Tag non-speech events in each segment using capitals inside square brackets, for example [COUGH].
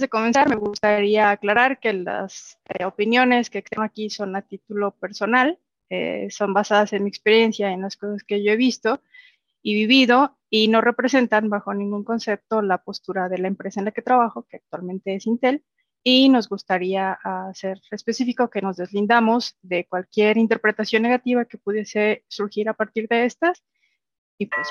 de comenzar, me gustaría aclarar que las eh, opiniones que tengo aquí son a título personal, eh, son basadas en mi experiencia, en las cosas que yo he visto y vivido y no representan bajo ningún concepto la postura de la empresa en la que trabajo, que actualmente es Intel, y nos gustaría hacer específico que nos deslindamos de cualquier interpretación negativa que pudiese surgir a partir de estas y pues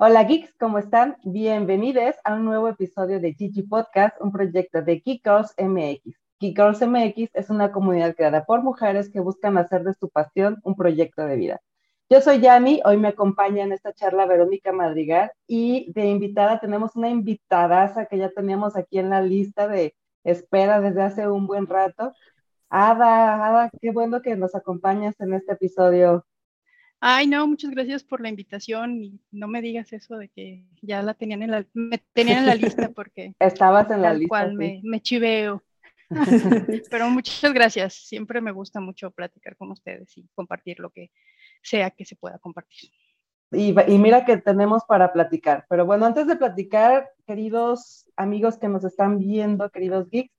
Hola geeks, ¿cómo están? Bienvenidos a un nuevo episodio de Gigi Podcast, un proyecto de Geek Girls MX. Geek Girls MX es una comunidad creada por mujeres que buscan hacer de su pasión un proyecto de vida. Yo soy Yami, hoy me acompaña en esta charla Verónica Madrigal y de invitada tenemos una invitadaza que ya teníamos aquí en la lista de espera desde hace un buen rato. Ada, Ada, qué bueno que nos acompañas en este episodio Ay, no, muchas gracias por la invitación y no me digas eso de que ya la tenían en la, me tenían en la lista [LAUGHS] porque estabas en la lista. cual me, me chiveo. [LAUGHS] [LAUGHS] Pero muchas gracias. Siempre me gusta mucho platicar con ustedes y compartir lo que sea que se pueda compartir. Y, y, mira que tenemos para platicar. Pero bueno, antes de platicar, queridos amigos que nos están viendo, queridos geeks,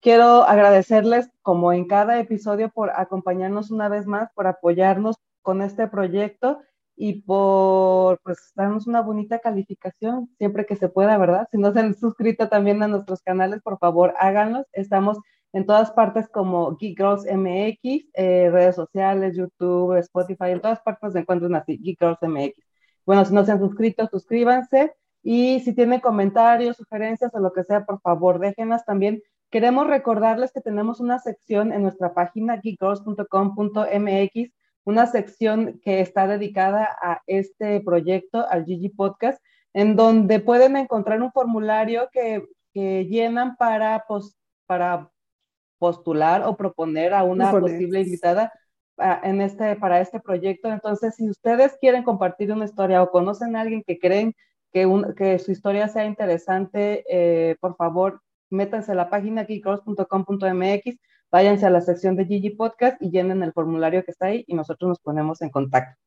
quiero agradecerles, como en cada episodio, por acompañarnos una vez más, por apoyarnos, con este proyecto y por pues darnos una bonita calificación siempre que se pueda, ¿verdad? Si no se han suscrito también a nuestros canales, por favor háganlos. Estamos en todas partes como Geek Girls MX, eh, redes sociales, YouTube, Spotify, en todas partes se encuentran así, Geek Girls MX. Bueno, si no se han suscrito, suscríbanse y si tienen comentarios, sugerencias o lo que sea, por favor, déjenlas también. Queremos recordarles que tenemos una sección en nuestra página geekgirls.com.mx una sección que está dedicada a este proyecto, al Gigi Podcast, en donde pueden encontrar un formulario que, llenan para, para postular o proponer a una posible invitada en este, para este proyecto. Entonces, si ustedes quieren compartir una historia o conocen a alguien que creen que, que su historia sea interesante, eh, por favor, métanse a la página geekgirls.com.mx váyanse a la sección de Gigi Podcast y llenen el formulario que está ahí y nosotros nos ponemos en contacto.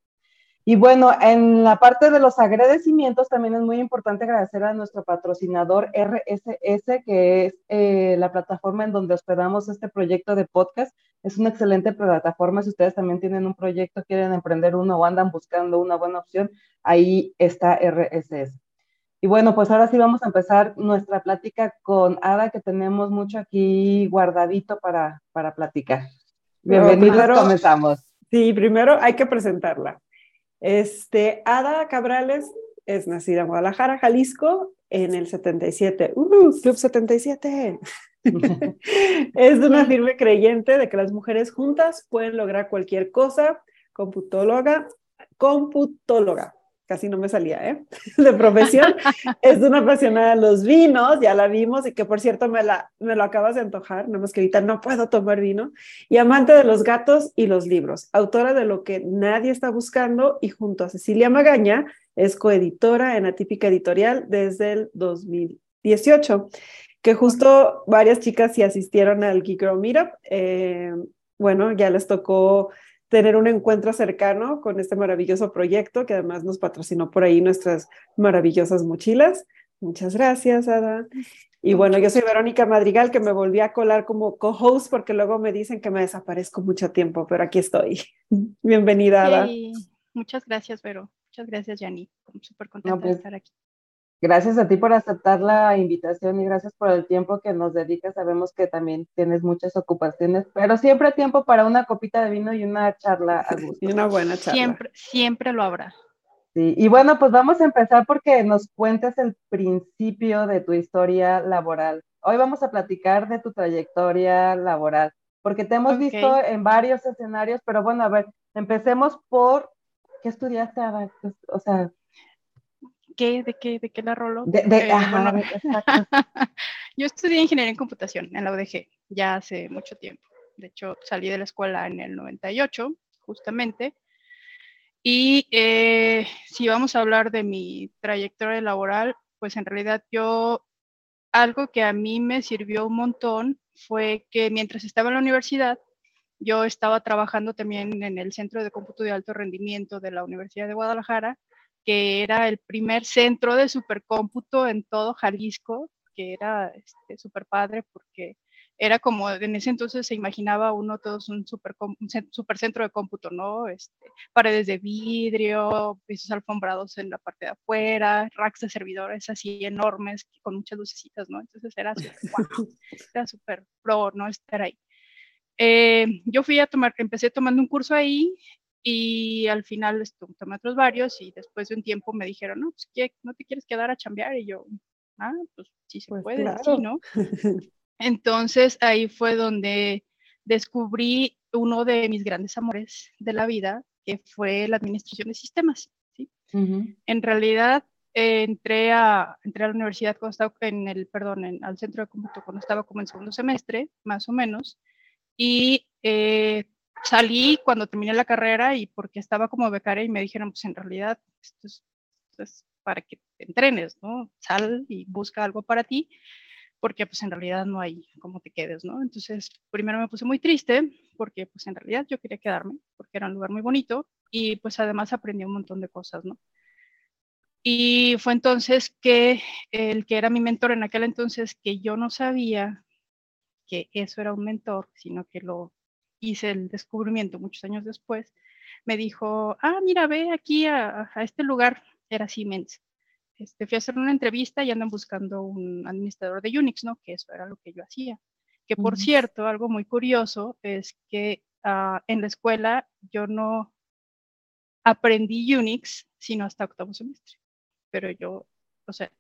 Y bueno, en la parte de los agradecimientos también es muy importante agradecer a nuestro patrocinador RSS, que es eh, la plataforma en donde hospedamos este proyecto de podcast. Es una excelente plataforma. Si ustedes también tienen un proyecto, quieren emprender uno o andan buscando una buena opción, ahí está RSS. Y bueno, pues ahora sí vamos a empezar nuestra plática con Ada, que tenemos mucho aquí guardadito para, para platicar. Bienvenidos, comenzamos. Sí, primero hay que presentarla. Este, Ada Cabrales es nacida en Guadalajara, Jalisco, en el 77. ¡Uh! Club 77. [LAUGHS] [LAUGHS] es una firme creyente de que las mujeres juntas pueden lograr cualquier cosa. Computóloga, computóloga casi no me salía, ¿eh? [LAUGHS] De profesión. es una apasionada de los vinos, ya la vimos, y que por cierto me, la, me lo acabas de antojar, no más que ahorita no puedo tomar vino. Y amante de los gatos y los libros, autora de Lo que nadie está buscando, y junto a Cecilia Magaña, es coeditora en Atípica Editorial desde el 2018, que justo varias chicas sí asistieron al Geek Girl Meetup. Eh, bueno, ya les tocó tener un encuentro cercano con este maravilloso proyecto que además nos patrocinó por ahí nuestras maravillosas mochilas. Muchas gracias, Ada. Y bueno, yo soy Verónica Madrigal, que me volví a colar como co-host porque luego me dicen que me desaparezco mucho tiempo, pero aquí estoy. [LAUGHS] Bienvenida, Ada. Muchas gracias, Vero. Muchas gracias, Yani. Súper contenta de pues, estar aquí. Gracias a ti por aceptar la invitación y gracias por el tiempo que nos dedicas. Sabemos que también tienes muchas ocupaciones, pero siempre tiempo para una copita de vino y una charla Y una buena charla. Siempre, siempre lo habrá. Sí, y bueno, pues vamos a empezar porque nos cuentes el principio de tu historia laboral. Hoy vamos a platicar de tu trayectoria laboral, porque te hemos visto en varios escenarios, pero bueno, a ver, empecemos por, ¿qué estudiaste? O sea, ¿Qué? ¿De qué? ¿De qué la rolo? Eh, [LAUGHS] yo estudié ingeniería en computación en la UDG ya hace mucho tiempo. De hecho, salí de la escuela en el 98, justamente. Y eh, si vamos a hablar de mi trayectoria laboral, pues en realidad yo, algo que a mí me sirvió un montón fue que mientras estaba en la universidad, yo estaba trabajando también en el Centro de Cómputo de Alto Rendimiento de la Universidad de Guadalajara, que era el primer centro de supercómputo en todo Jalisco, que era este, súper padre porque era como en ese entonces se imaginaba uno todos un super, super centro de cómputo, ¿no? Este, paredes de vidrio, pisos alfombrados en la parte de afuera, racks de servidores así enormes con muchas lucecitas, ¿no? Entonces era súper, [LAUGHS] era súper pro, ¿no? Estar ahí. Eh, yo fui a tomar, empecé tomando un curso ahí y al final tomé otros varios y después de un tiempo me dijeron, no, pues, ¿qué? ¿no te quieres quedar a chambear? Y yo, ah, pues sí se pues puede, sí, ¿no? [LAUGHS] Entonces ahí fue donde descubrí uno de mis grandes amores de la vida, que fue la administración de sistemas. ¿sí? En realidad entré, a, entré a la universidad cuando estaba en el, perdón, en, al centro de cómputo cuando estaba como en segundo semestre, más o menos, y eh, salí cuando terminé la carrera y porque estaba como becaria y me dijeron, pues en realidad esto es, para que te entrenes, ¿no? Sal y busca algo para ti porque pues en realidad no hay cómo te quedes, ¿no? Entonces, primero me puse muy triste porque pues en realidad yo quería quedarme, porque era un lugar muy bonito y pues además aprendí un montón de cosas, ¿no? Y fue entonces que el que era mi mentor en aquel entonces, que yo no sabía que eso era un mentor, sino que lo hice el descubrimiento muchos años después, me dijo, ah, mira, ve aquí a, a este lugar, era Siemens este, fui a hacer una entrevista y andan buscando un administrador de Unix, ¿no? Que eso era lo que yo hacía. Que por cierto, algo muy curioso es que ah, en la escuela yo no aprendí Unix sino hasta octavo semestre. Pero yo, o sea,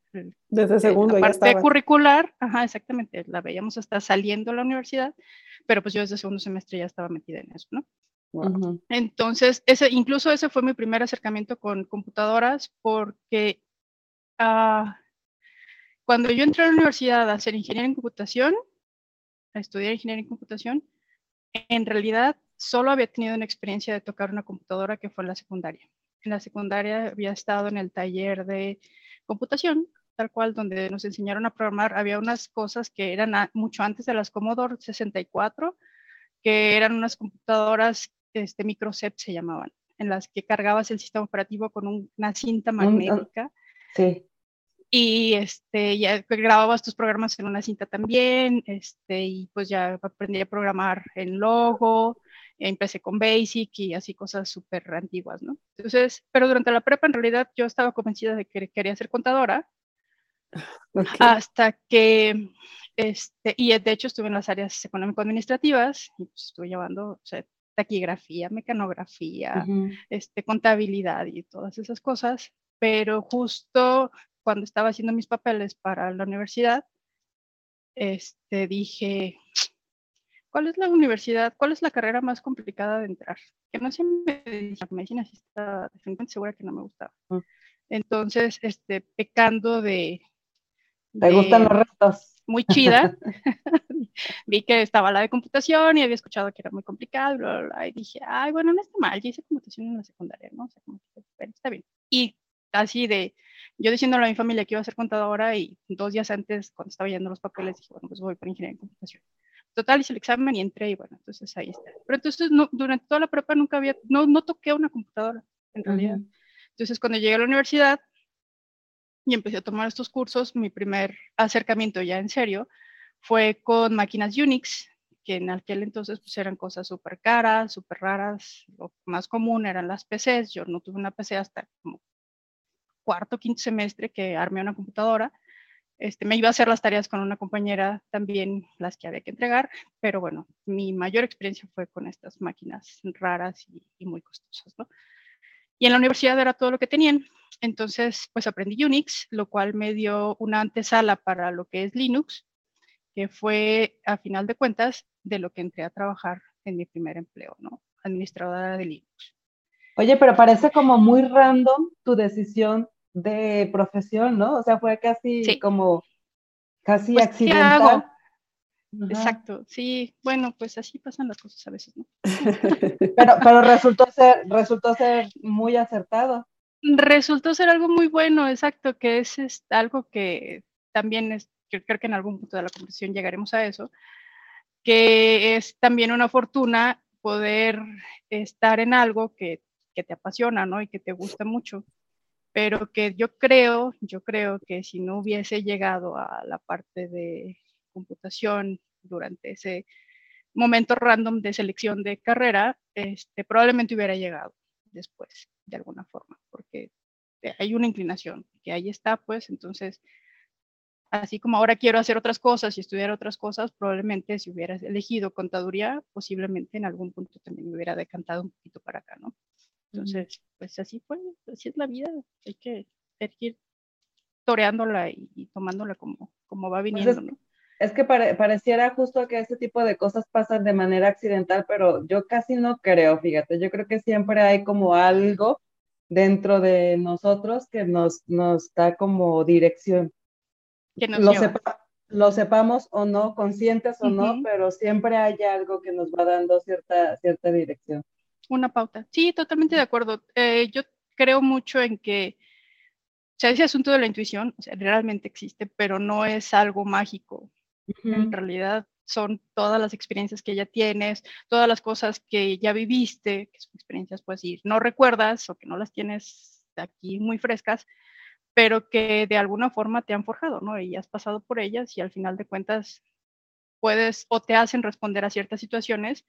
desde segundo la parte curricular, ajá, exactamente, la veíamos hasta saliendo a la universidad, pero pues yo desde segundo semestre ya estaba metida en eso, ¿no? Entonces, ese, incluso ese fue mi primer acercamiento con computadoras porque Ah, cuando yo entré a la universidad a hacer ingeniería en computación, a estudiar ingeniería en computación, en realidad solo había tenido una experiencia de tocar una computadora que fue en la secundaria. En la secundaria había estado en el taller de computación, tal cual, donde nos enseñaron a programar. Había unas cosas que eran mucho antes de las Commodore 64, que eran unas computadoras, este, microcep se llamaban, en las que cargabas el sistema operativo con una cinta magnética. Sí y este, ya grababas tus programas en una cinta también, este, y pues ya aprendí a programar en Logo, empecé con Basic y así cosas súper antiguas, ¿no? Entonces, pero durante la prepa en realidad yo estaba convencida de que quería ser contadora, [LAUGHS] hasta que, este, y de hecho estuve en las áreas económico-administrativas, y pues estuve llevando, o sea, taquigrafía, mecanografía, este, contabilidad y todas esas cosas, pero justo cuando estaba haciendo mis papeles para la universidad, este, dije, ¿cuál es la universidad, cuál es la carrera más complicada de entrar? Que no sé medicina, medicina sí está definitivamente segura que no me gustaba. Entonces, este, pecando de... ¿Te gustan los retos? Muy chida. [LAUGHS] [LAUGHS] Vi que estaba la de computación y había escuchado que era muy complicado, y dije, ay, bueno, no está mal, yo hice computación en la secundaria, ¿no? O sea, como que está bien. Y así de, yo diciéndole a mi familia que iba a ser contadora y dos días antes, cuando estaba yendo los papeles, dije, bueno, pues voy por ingeniería en computación. Total, hice el examen y entré y bueno, entonces ahí está. Pero entonces no, durante toda la prepa nunca había, no, no toqué una computadora, en realidad. Entonces cuando llegué a la universidad y empecé a tomar estos cursos, mi primer acercamiento ya en serio fue con máquinas Unix, que en aquel entonces pues eran cosas súper caras, súper raras. Lo más común eran las PCs. Yo no tuve una PC hasta como cuarto, quinto semestre que armé una computadora. Este, me iba a hacer las tareas con una compañera también, las que había que entregar, pero bueno, mi mayor experiencia fue con estas máquinas raras y, muy costosas, ¿no? Y en la universidad era todo lo que tenían. Entonces, pues aprendí Unix, lo cual me dio una antesala para lo que es Linux, que fue, a final de cuentas, de lo que entré a trabajar en mi primer empleo, ¿no? Administradora de Linux. Oye, pero parece como muy random tu decisión de profesión, ¿no? O sea, fue casi como, casi pues, accidental. Exacto, sí, bueno, pues así pasan las cosas a veces, ¿no? [LAUGHS] pero, pero resultó ser, resultó ser muy acertado. Resultó ser algo muy bueno, exacto, que es, es algo que también es, yo creo que en algún punto de la conversación llegaremos a eso, que es también una fortuna poder estar en algo que, que te apasiona, ¿no? Y que te gusta mucho pero que yo creo, yo creo que si no hubiese llegado a la parte de computación durante ese momento random de selección de carrera, este, probablemente hubiera llegado después, de alguna forma, porque hay una inclinación que ahí está, pues entonces, así como ahora quiero hacer otras cosas y estudiar otras cosas, probablemente si hubiera elegido contaduría, posiblemente en algún punto también me hubiera decantado un poquito para acá, ¿no? Entonces, pues así fue, así es la vida, hay que, ir toreándola y, tomándola como, como va pues viniendo, ¿no? Es que pareciera justo que ese tipo de cosas pasan de manera accidental, pero yo casi no creo, fíjate, yo creo que siempre hay como algo dentro de nosotros que nos, nos da como dirección. Que nos lo, lo, sepamos o no, conscientes o no, pero siempre hay algo que nos va dando cierta, cierta dirección. Una pauta. Sí, totalmente de acuerdo. Eh, yo creo mucho en que, o sea, ese asunto de la intuición, o sea, realmente existe, pero no es algo mágico. En realidad son todas las experiencias que ya tienes, todas las cosas que ya viviste, que son experiencias, pues, y no recuerdas o que no las tienes aquí muy frescas, pero que de alguna forma te han forjado, ¿no? Y has pasado por ellas y al final de cuentas puedes o te hacen responder a ciertas situaciones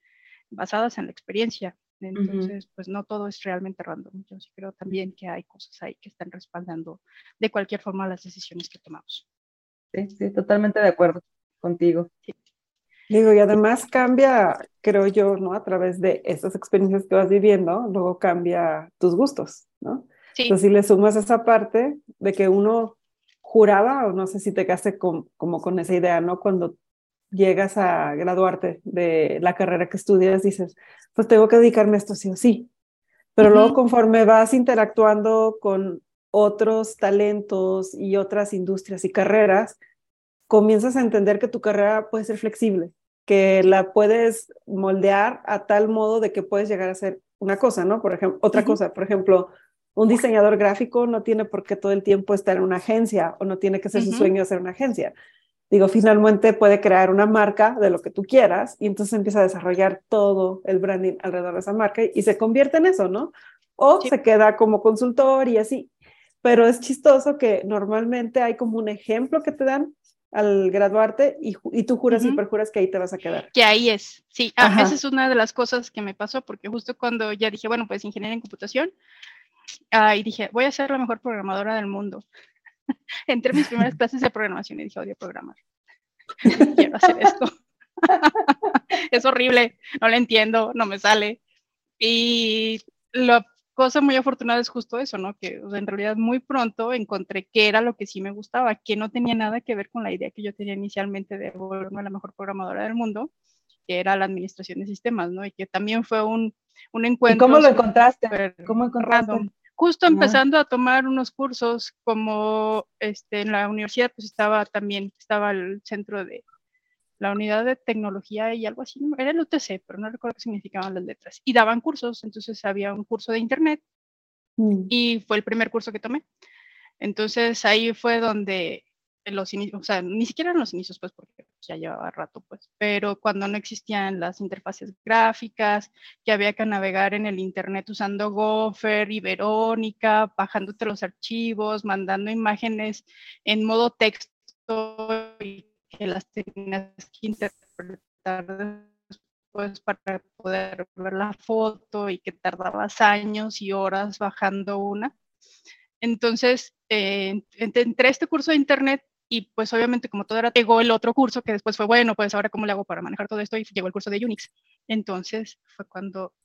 basadas en la experiencia. Entonces, pues no todo es realmente random. Yo sí creo también que hay cosas ahí que están respaldando de cualquier forma las decisiones que tomamos. Sí, sí, totalmente de acuerdo contigo. Digo, y además cambia, creo yo, ¿no? A través de esas experiencias que vas viviendo, luego cambia tus gustos, ¿no? Sí. Entonces, si le sumas esa parte de que uno juraba, o no sé si te quedaste con, como con esa idea, ¿no? Cuando llegas a graduarte de la carrera que estudias, dices, pues tengo que dedicarme a esto sí o sí. Pero luego conforme vas interactuando con otros talentos y otras industrias y carreras, comienzas a entender que tu carrera puede ser flexible, que la puedes moldear a tal modo de que puedes llegar a ser una cosa, ¿no? Por ejemplo, otra cosa, por ejemplo, un diseñador gráfico no tiene por qué todo el tiempo estar en una agencia o no tiene que ser su sueño ser una agencia. Digo, finalmente puede crear una marca de lo que tú quieras y entonces empieza a desarrollar todo el branding alrededor de esa marca y se convierte en eso, ¿no? O se queda como consultor y así. Pero es chistoso que normalmente hay como un ejemplo que te dan al graduarte y, y tú juras y perjuras que ahí te vas a quedar. Que ahí es, sí. Ah, esa es una de las cosas que me pasó porque justo cuando ya dije, bueno, pues ingeniería en computación, ahí y dije, voy a ser la mejor programadora del mundo. [LAUGHS] Entré mis primeras clases de programación y dije, odio programar. [LAUGHS] Quiero hacer esto. [LAUGHS] es horrible, no lo entiendo, no me sale. Y lo cosa muy afortunada es justo eso, ¿no? Que en realidad muy pronto encontré que era lo que sí me gustaba, que no tenía nada que ver con la idea que yo tenía inicialmente de volverme la mejor programadora del mundo, que era la administración de sistemas, ¿no? Y que también fue un, un encuentro. ¿Y cómo lo encontraste? ¿Cómo encontraste? Justo empezando a tomar unos cursos como este, en la universidad, pues estaba también, estaba el centro de la unidad de tecnología y algo así, era el UTC, pero no recuerdo qué significaban las letras. Y daban cursos, entonces había un curso de internet mm. y fue el primer curso que tomé. Entonces ahí fue donde los inicios, o sea, ni siquiera en los inicios, pues porque ya llevaba rato, pues, pero cuando no existían las interfaces gráficas, que había que navegar en el internet usando Gopher y Verónica, bajándote los archivos, mandando imágenes en modo texto y que las tenías que interpretar después para poder ver la foto y que tardabas años y horas bajando una. Entonces, eh, este curso de internet y pues obviamente como todo era, llegó el otro curso que después fue, bueno, pues ahora cómo le hago para manejar todo esto y llegó el curso de Unix. Entonces fue cuando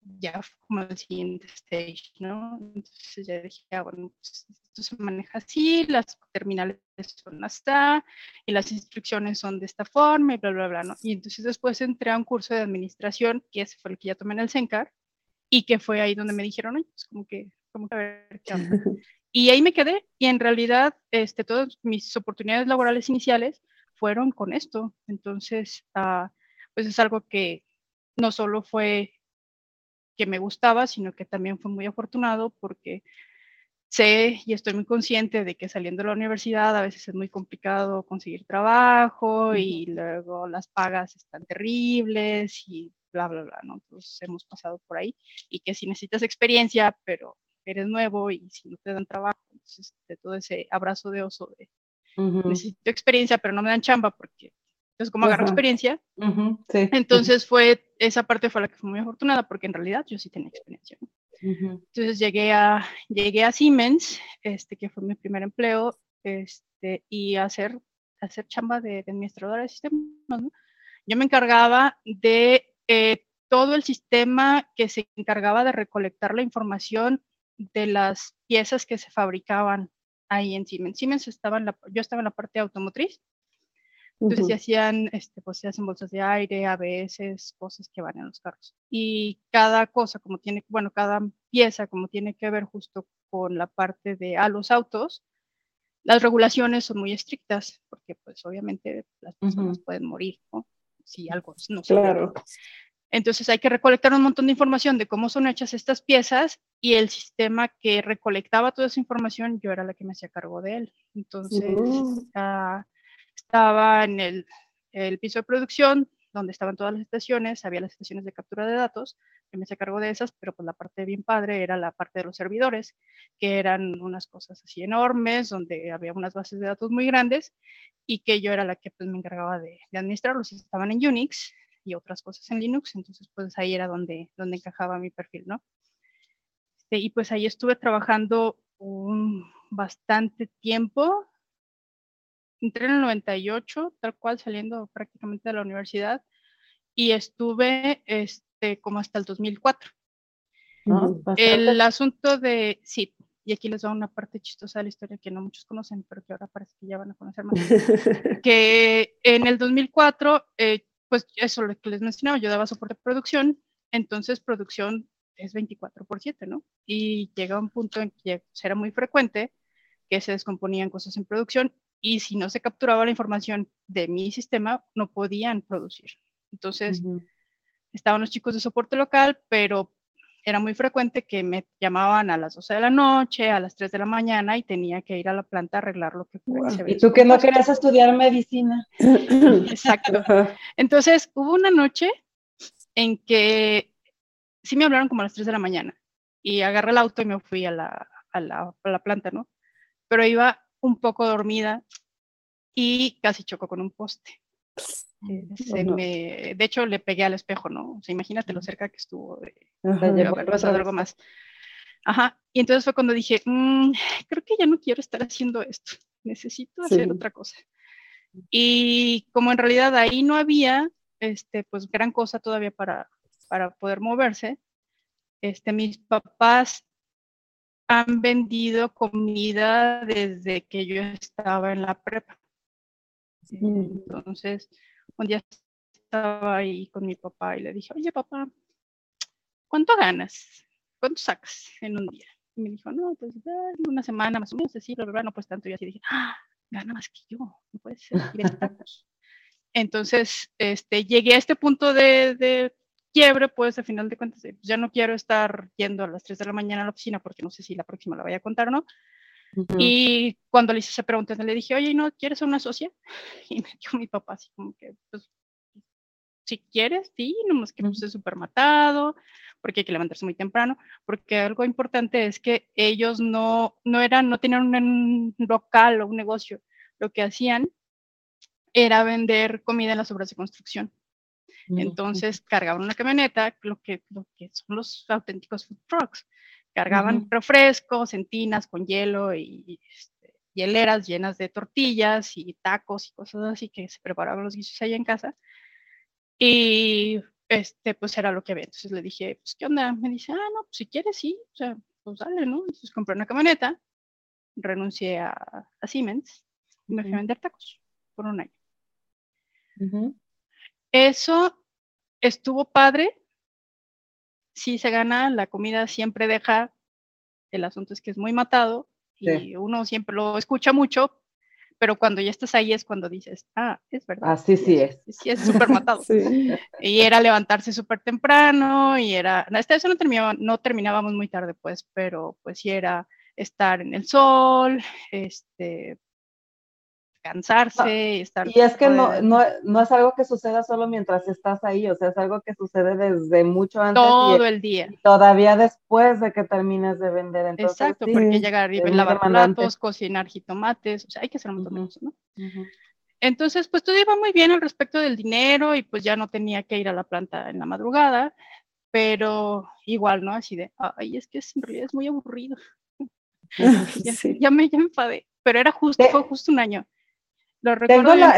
ya fue como el siguiente stage, ¿no? Entonces ya dije, ah, bueno, pues esto se maneja así, las terminales son hasta, y las instrucciones son de esta forma, y bla, bla, bla, ¿no? Y entonces después entré a un curso de administración, que ese fue el que ya tomé en el CENCAR, y que fue ahí donde me dijeron, oye, pues como que, como que a ver qué [LAUGHS] Y ahí me quedé, y en realidad, este, todas mis oportunidades laborales iniciales fueron con esto. Entonces, ah, pues es algo que no solo fue que me gustaba, sino que también fue muy afortunado porque sé y estoy muy consciente de que saliendo de la universidad a veces es muy complicado conseguir trabajo y luego las pagas están terribles y bla, bla, bla, ¿no? Entonces hemos pasado por ahí y que si necesitas experiencia, pero eres nuevo y si no te dan trabajo, entonces de todo ese abrazo de oso de necesito experiencia, pero no me dan chamba porque entonces como agarro experiencia. Entonces fue, esa parte fue la que fue muy afortunada porque en realidad yo sí tenía experiencia. Entonces llegué a, llegué a Siemens, este, que fue mi primer empleo, este, y hacer, hacer chamba de, administradora de sistemas. Yo me encargaba de eh, todo el sistema que se encargaba de recolectar la información de las piezas que se fabricaban ahí en Siemens. Siemens estaba en la, yo estaba en la parte automotriz, entonces se hacían, este, pues se hacen bolsas de aire, a veces cosas que van en los carros. Y cada cosa, como tiene, bueno, cada pieza, como tiene que ver justo con la parte de a los autos, las regulaciones son muy estrictas, porque pues obviamente las personas pueden morir, ¿no? Si algo no se Claro. Entonces hay que recolectar un montón de información de cómo son hechas estas piezas y el sistema que recolectaba toda esa información, yo era la que me hacía cargo de él. Entonces, uh estaba en el, el, piso de producción, donde estaban todas las estaciones, había las estaciones de captura de datos, que me hacía cargo de esas, pero pues la parte bien padre era la parte de los servidores, que eran unas cosas así enormes, donde había unas bases de datos muy grandes, y que yo era la que pues me encargaba de, de administrarlos, estaban en Unix y otras cosas en Linux, entonces pues ahí era donde, donde encajaba mi perfil, ¿no? Este, y pues ahí estuve trabajando un bastante tiempo, entré en el 98, tal cual saliendo prácticamente de la universidad, y estuve este, como hasta el 2004. el asunto de, sí, y aquí les doy una parte chistosa de la historia que no muchos conocen, pero que ahora parece que ya van a conocer más, [LAUGHS] que en el 2004, eh, pues eso lo que les mencionaba, yo daba soporte de producción, entonces producción es 24 por 7, ¿no? Y llega un punto en que era muy frecuente que se descomponían cosas en producción y si no se capturaba la información de mi sistema, no podían producir. Entonces, estaban los chicos de soporte local, pero era muy frecuente que me llamaban a las 12 de la noche, a las 3 de la mañana y tenía que ir a la planta a arreglar lo que wow. Y tú que no querías estudiar medicina. [CLEARS THROAT] Exacto. Entonces, hubo una noche en que sí me hablaron como a las 3 de la mañana y agarré el auto y me fui a la, a la, a la planta, ¿no? Pero iba un poco dormida y casi chocó con un poste. Se me, de hecho, le pegué al espejo, ¿no? O sea, imagínate lo cerca que estuvo de, de haber pasado algo más. Ajá, y entonces fue cuando dije, mmm, creo que ya no quiero estar haciendo esto, necesito hacer sí. otra cosa. Y como en realidad ahí no había, este, pues gran cosa todavía para, para poder moverse, este, mis papás han vendido comida desde que yo estaba en la prepa. Entonces, un día estaba ahí con mi papá y le dije, oye papá, ¿cuánto ganas? ¿Cuánto sacas en un día? Y me dijo, no, pues una semana más o menos, así, bla, bla, no pues tanto. Y así dije, ah, gana más que yo, no puede ser. [LAUGHS] Entonces, este, llegué a este punto de, de quiebre, pues al final de cuentas, ya no quiero estar yendo a las 3 de la mañana a la oficina porque no sé si la próxima la vaya a contar o no. Uh -huh. Y cuando le hice esa pregunta, le dije, oye, ¿no quieres ser una socia? [LAUGHS] Y me dijo mi papá así como que, pues, si quieres, sí, nomás que pues, es súper matado, porque hay que levantarse muy temprano, porque algo importante es que ellos no, no eran, no tenían un local o un negocio, lo que hacían era vender comida en las obras de construcción. Entonces cargaban una camioneta, lo que, lo que son los auténticos food trucks. Cargaban uh -huh. refrescos, entinas con hielo y este, hieleras llenas de tortillas y tacos y cosas así que se preparaban los guisos ahí en casa. Y este, pues era lo que había. Entonces le dije, pues, ¿qué onda? Me dice, ah, no, pues si quieres, sí, o sea, pues dale, ¿no? Entonces compré una camioneta, renuncié a, a Siemens y me fui a vender tacos por un año. Uh -huh. Eso estuvo padre. Si se gana, la comida siempre deja. El asunto es que es muy matado y sí. uno siempre lo escucha mucho, pero cuando ya estás ahí es cuando dices, ah, es verdad. Así sí es. Sí, es súper matado. [LAUGHS] Y era levantarse súper temprano y era, esta vez no, terminaba, no terminábamos muy tarde, pues, pero pues sí era estar en el sol, este, cansarse y estar... Y es que no, no, no, es algo que suceda solo mientras estás ahí, o sea, es algo que sucede desde mucho antes. Todo el día. todavía después de que termines de vender. Entonces, Exacto, porque llegar y lavar platos, cocinar jitomates, o sea, hay que hacer un montón de cosas, ¿no? Entonces, pues todo iba muy bien al respecto del dinero y pues ya no tenía que ir a la planta en la madrugada, pero igual, ¿no? Así de, ay, es que en realidad es muy aburrido. [LAUGHS] [LAUGHS] ya, me, ya me enfadé, pero era justo, fue justo un año tengo la,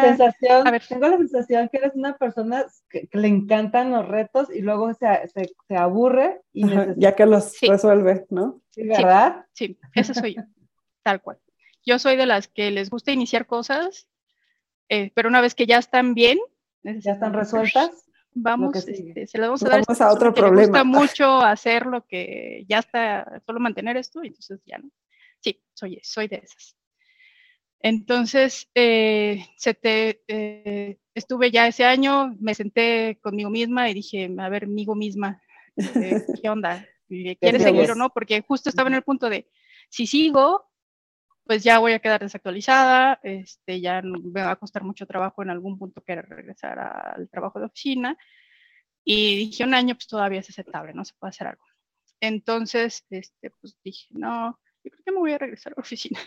sensación, tengo la sensación que eres una persona que, le encantan los retos y luego se, se, aburre y ya que los resuelve, ¿no? Sí, ¿verdad? Sí, esa soy yo, [LAUGHS] tal cual. Yo soy de las que les gusta iniciar cosas, eh, pero una vez que ya están bien, ya están resueltas. Vamos, este, se las vamos a dar. Vamos a otro problema. Me [LAUGHS] gusta mucho hacer lo que ya está, solo mantener esto, entonces ya no. Sí, soy, soy de esas. Entonces, eh, se te, eh, estuve ya ese año, me senté conmigo misma y dije, a ver, amigo misma, eh, [LAUGHS] ¿qué onda? ¿Quieres seguir o no? Porque justo estaba en el punto de, si sigo, pues ya voy a quedar desactualizada, este, ya me va a costar mucho trabajo en algún punto querer regresar al trabajo de oficina. Y dije, un año pues todavía es aceptable, no se puede hacer algo. Entonces, este, pues dije, no, yo creo que me voy a regresar a la oficina.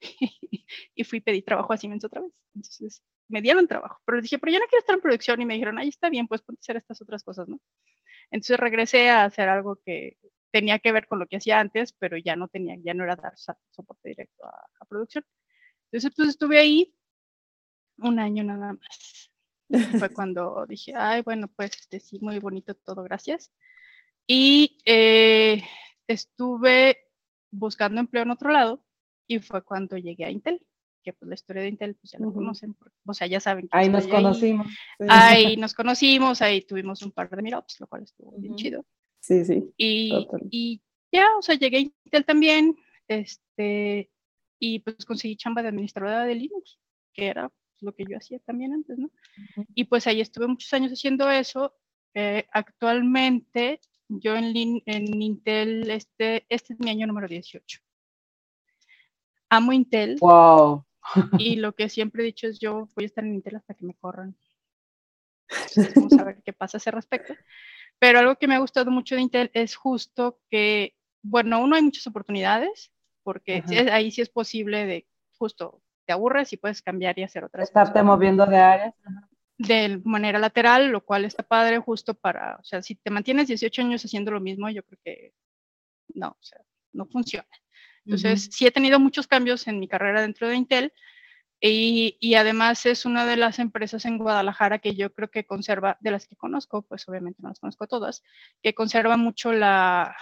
[LAUGHS] y fui y pedí trabajo a Siemens otra vez. Entonces me dieron trabajo, pero dije, pero yo no quiero estar en producción y me dijeron, ahí está bien, pues puedes hacer estas otras cosas, ¿no? Entonces regresé a hacer algo que tenía que ver con lo que hacía antes, pero ya no tenía, ya no era dar soporte directo a, producción. Entonces pues estuve ahí un año nada más. Fue [LAUGHS] cuando dije, ay, bueno, pues este, sí, muy bonito todo, gracias. Y eh, estuve buscando empleo en otro lado y fue cuando llegué a Intel, que pues la historia de Intel pues ya la conocen, o sea, ya saben que ahí nos conocimos. Ahí. nos conocimos, ahí tuvimos un par de meetups, lo cual estuvo bien chido. Sí, sí. Y, y, ya, o sea, llegué a Intel también, este, y pues conseguí chamba de administradora de Linux, que era pues, lo que yo hacía también antes, ¿no? Y pues ahí estuve muchos años haciendo eso. Eh, actualmente yo en, en Intel, este, este es mi año número 18 amo Intel. Wow. Y lo que siempre he dicho es yo voy a estar en Intel hasta que me corran. [LAUGHS] vamos a ver qué pasa a ese respecto. Pero algo que me ha gustado mucho de Intel es justo que, bueno, uno hay muchas oportunidades, porque ahí sí es posible de justo te aburres y puedes cambiar y hacer otras Estarte cosas. moviendo de áreas. De manera lateral, lo cual está padre justo para, o sea, si te mantienes 18 años haciendo lo mismo, yo creo que no, o sea, no funciona. Entonces, sí he tenido muchos cambios en mi carrera dentro de Intel y, y, además es una de las empresas en Guadalajara que yo creo que conserva, de las que conozco, pues obviamente no las conozco todas, que conserva mucho la,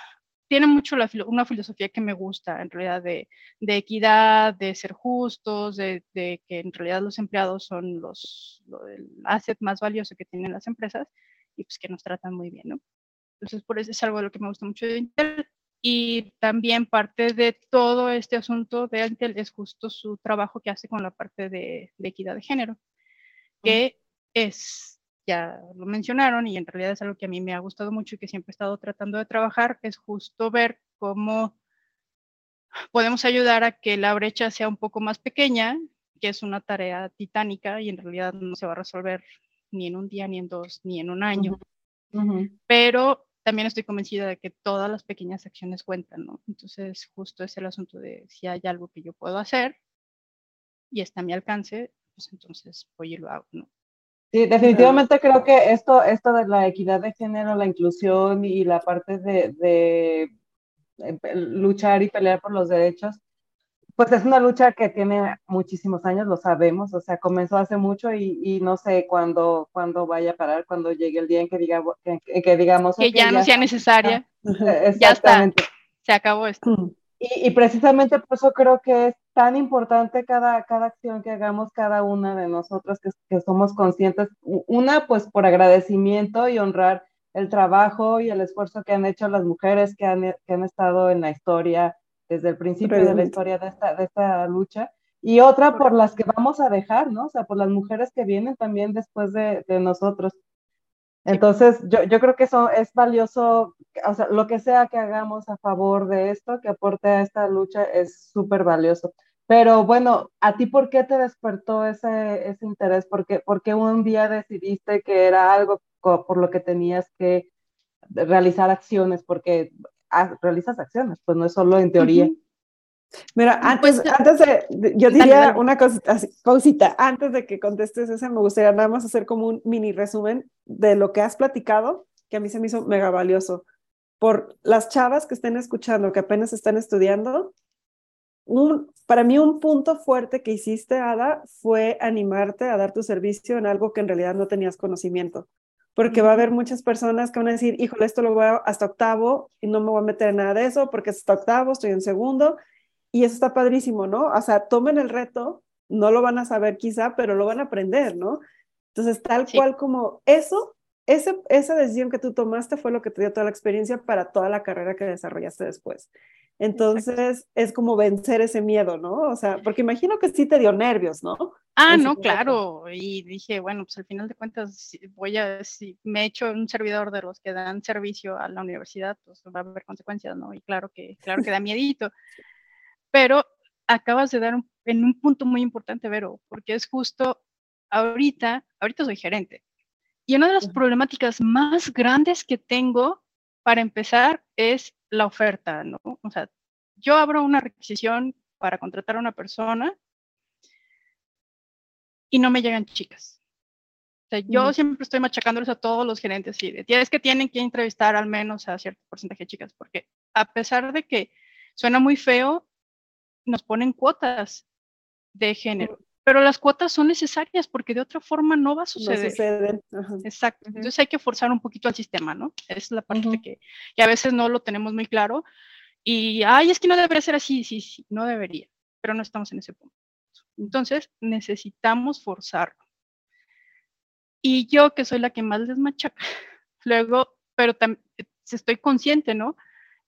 tiene mucho la, una filosofía que me gusta, en realidad, de, de equidad, de ser justos, de, de, que en realidad los empleados son los, el asset más valioso que tienen las empresas y pues que nos tratan muy bien, ¿no? Entonces, por eso es algo de lo que me gusta mucho de Intel. Y también parte de todo este asunto de Intel es justo su trabajo que hace con la parte de, equidad de género, que es, ya lo mencionaron y en realidad es algo que a mí me ha gustado mucho y que siempre he estado tratando de trabajar, es justo ver cómo podemos ayudar a que la brecha sea un poco más pequeña, que es una tarea titánica y en realidad no se va a resolver ni en un día, ni en dos, ni en un año. Pero también estoy convencida de que todas las pequeñas acciones cuentan, ¿no? Entonces, justo es el asunto de si hay algo que yo puedo hacer y está a mi alcance, pues entonces voy y lo hago, ¿no? Sí, definitivamente creo que esto, esto de la equidad de género, la inclusión y la parte de, de luchar y pelear por los derechos, pues es una lucha que tiene muchísimos años, lo sabemos, o sea, comenzó hace mucho y, no sé cuándo, cuándo vaya a parar, cuando llegue el día en que, diga, que, digamos... Que ya no sea necesaria. [LAUGHS] Ya está, se acabó esto. [CLEARS THROAT] Y, precisamente por eso creo que es tan importante cada, cada acción que hagamos cada una de nosotros, que, que somos conscientes, una pues por agradecimiento y honrar el trabajo y el esfuerzo que han hecho las mujeres que han, que han estado en la historia desde el principio de la historia de esta, de esta lucha y otra por las que vamos a dejar, ¿no? O sea, por las mujeres que vienen también después de, de nosotros. Entonces, yo, yo, creo que eso es valioso, o sea, lo que sea que hagamos a favor de esto, que aporte a esta lucha, es súper valioso. Pero bueno, ¿a ti por qué te despertó ese, ese interés? ¿Por qué, ¿Por qué un día decidiste que era algo por lo que tenías que realizar acciones? Porque realizas acciones, pues no es solo en teoría. Mira, antes, pues, antes de, yo diría una cosita, pausita, antes de que contestes esa, me gustaría nada más hacer como un mini resumen de lo que has platicado, que a mí se me hizo mega valioso. Por las chavas que estén escuchando, que apenas están estudiando, un, para mí un punto fuerte que hiciste, Ada, fue animarte a dar tu servicio en algo que en realidad no tenías conocimiento. Porque va a haber muchas personas que van a decir, híjole, esto lo voy a hasta octavo y no me voy a meter en nada de eso porque es hasta octavo, estoy en segundo y eso está padrísimo, ¿no? O sea, tomen el reto, no lo van a saber quizá, pero lo van a aprender, ¿no? Entonces, tal cual como eso, ese, esa decisión que tú tomaste fue lo que te dio toda la experiencia para toda la carrera que desarrollaste después. Entonces, es como vencer ese miedo, ¿no? O sea, porque imagino que sí te dio nervios, ¿no? Ah, no, claro. Y dije, bueno, pues al final de cuentas, voy a, si me he hecho un servidor de los que dan servicio a la universidad, pues va a haber consecuencias, ¿no? Y claro que, claro que da miedito. Pero acabas de dar en un punto muy importante, Vero, porque es justo ahorita, ahorita soy gerente. Y una de las problemáticas más grandes que tengo para empezar es la oferta, ¿no? O sea, yo abro una requisición para contratar a una persona y no me llegan chicas. O sea, yo siempre estoy machacándoles a todos los gerentes y de, es que tienen que entrevistar al menos a cierto porcentaje de chicas, porque a pesar de que suena muy feo, nos ponen cuotas de género. Pero las cuotas son necesarias porque de otra forma no va a suceder. Exacto. Entonces hay que forzar un poquito al sistema, ¿no? Es la parte que, que, a veces no lo tenemos muy claro. Y, ay, es que no debería ser así. Sí, sí, no debería. Pero no estamos en ese punto. Entonces necesitamos forzarlo. Y yo, que soy la que más les machaca, [LAUGHS] luego, pero también estoy consciente, ¿no?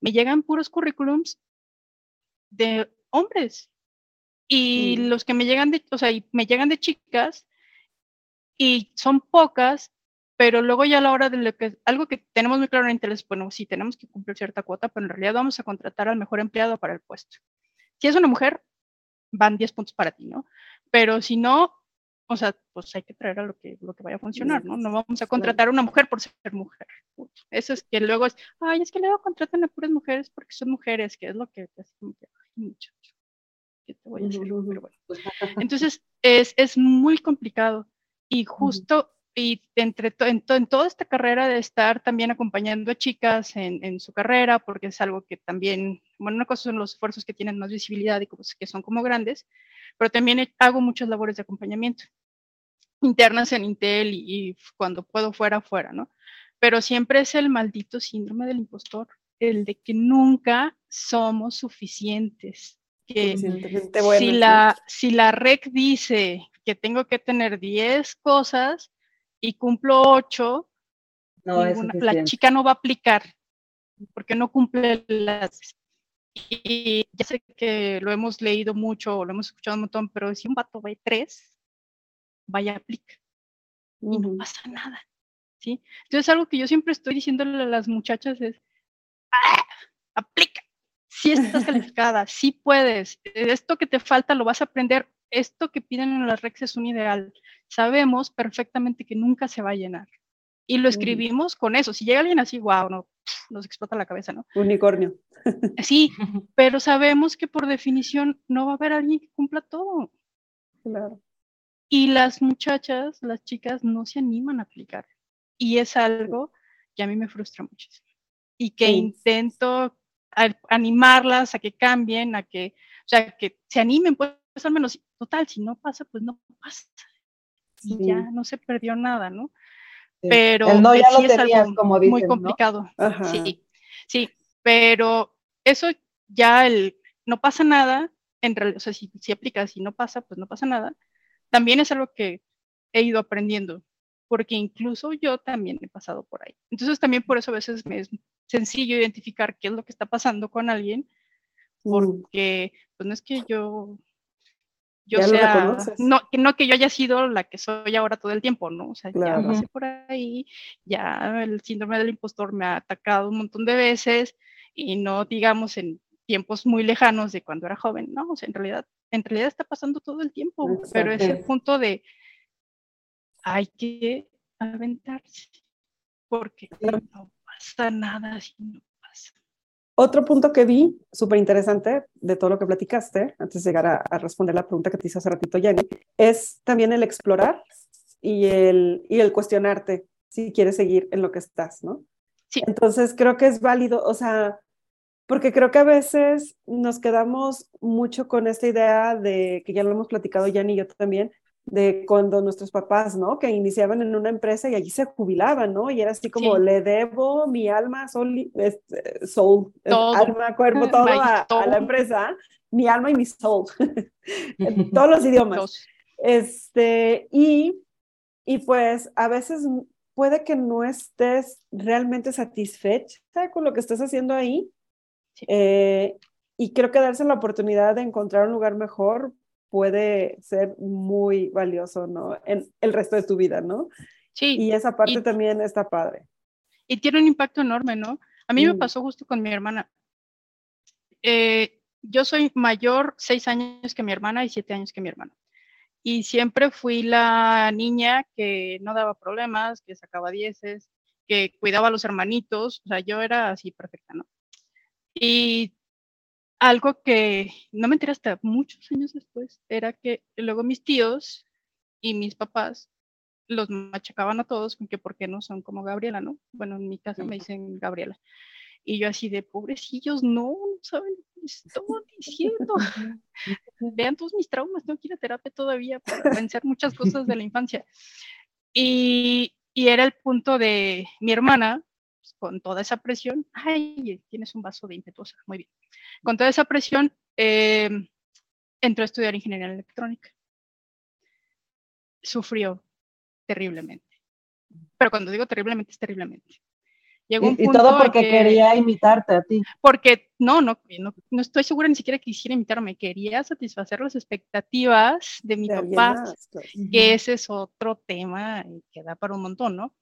Me llegan puros currículums de hombres. Y los que me llegan de, o sea, me llegan de chicas y son pocas, pero luego ya a la hora de lo que, algo que tenemos muy claro en interés, bueno, sí tenemos que cumplir cierta cuota, pero en realidad vamos a contratar al mejor empleado para el puesto. Si es una mujer, van 10 puntos para ti, ¿no? Pero si no, o sea, pues hay que traer a lo que, lo que vaya a funcionar, ¿no? No vamos a contratar a una mujer por ser mujer. Eso es que luego es, ay, es que luego contratan a puras mujeres porque son mujeres, que es lo que, mucho te voy a decir? Entonces, es, es, muy complicado y justo, y entre en, en, toda esta carrera de estar también acompañando a chicas en, en, su carrera, porque es algo que también, bueno, una cosa son los esfuerzos que tienen más visibilidad y que son como grandes, pero también hago muchas labores de acompañamiento internas en Intel y, y cuando puedo fuera, fuera, ¿no? Pero siempre es el maldito síndrome del impostor, el de que nunca somos suficientes, que si, la, si la REC dice que tengo que tener 10 cosas y cumplo 8, la chica no va a aplicar porque no cumple las... Y ya sé que lo hemos leído mucho, lo hemos escuchado un montón, pero si un vato va a 3, vaya a aplicar. Y no pasa nada. ¿sí? Entonces algo que yo siempre estoy diciéndole a las muchachas es, ¡Ah! aplica si estás [LAUGHS] calificada, sí puedes, esto que te falta lo vas a aprender, esto que piden en las REX es un ideal. Sabemos perfectamente que nunca se va a llenar. Y lo escribimos con eso. Si llega alguien así, wow, no, nos explota la cabeza, ¿no? Unicornio. Sí, [LAUGHS] pero sabemos que por definición no va a haber alguien que cumpla todo. Claro. Y las muchachas, las chicas, no se animan a aplicar. Y es algo que a mí me frustra muchísimo. Y que intento animarlas a que cambien, a que, o sea, que se animen, pues al menos, total, si no pasa, pues no pasa. Y ya no se perdió nada, ¿no? Pero no ya lo es algo como muy complicado. Sí, sí, pero eso ya el no pasa nada, en realidad, o sea, si, si aplicas y no pasa, pues no pasa nada. También es algo que he ido aprendiendo, porque incluso yo también he pasado por ahí. Entonces también por eso a veces me es sencillo identificar qué es lo que está pasando con alguien, mm. porque pues no es que yo yo sea, no, no que yo haya sido la que soy ahora todo el tiempo, ¿no? O sea, ya pasé por ahí, ya el síndrome del impostor me ha atacado un montón de veces y no digamos en tiempos muy lejanos de cuando era joven, ¿no? O sea, en realidad, en realidad está pasando todo el tiempo, pero es el punto de hay que aventarse, porque no pasa nada si no otro punto que vi, súper interesante de todo lo que platicaste, antes de llegar a, responder la pregunta que te hice hace ratito, Jenny, es también el explorar y el, y el cuestionarte si quieres seguir en lo que estás, ¿no? Sí. Entonces creo que es válido, o sea, porque creo que a veces nos quedamos mucho con esta idea de, que ya lo hemos platicado Jenny y yo también, de cuando nuestros papás, ¿no? Que iniciaban en una empresa y allí se jubilaban, ¿no? Y era así como, le debo mi alma, soul, este, soul alma, cuerpo, [LAUGHS] todo a, la empresa, mi alma y mi soul, [LAUGHS] en todos los idiomas. Este, y, y pues a veces puede que no estés realmente satisfecha con lo que estás haciendo ahí. Eh, y creo que darse la oportunidad de encontrar un lugar mejor puede ser muy valioso, ¿no? En el resto de tu vida, ¿no? Sí. Y esa parte también está padre. Y tiene un impacto enorme, ¿no? A mí me mm. pasó justo con mi hermana. Eh, yo soy mayor seis años que mi hermana y siete años que mi hermana. Y siempre fui la niña que no daba problemas, que sacaba dieces, que cuidaba a los hermanitos. O sea, yo era así perfecta, ¿no? Y algo que no me enteré hasta muchos años después era que luego mis tíos y mis papás los machacaban a todos con que por qué no son como Gabriela, ¿no? Bueno, en mi casa me dicen Gabriela. Y yo así de pobrecillos, no, no saben lo que estoy [LAUGHS] diciendo. [LAUGHS] Vean todos mis traumas, tengo que ir a terapia todavía para vencer muchas cosas de la infancia. Y, y era el punto de mi hermana, pues, con toda esa presión, ay, tienes un vaso de impetuosa, muy bien con toda esa presión, eh, entró a estudiar ingeniería electrónica. Sufrió terriblemente. Pero cuando digo terriblemente, es terriblemente. Llegó un y, todo porque quería imitarte a ti. Porque no, no, no, estoy segura ni siquiera que quisiera imitarme. Quería satisfacer las expectativas de mi papá, que ese es otro tema que da para un montón, ¿no?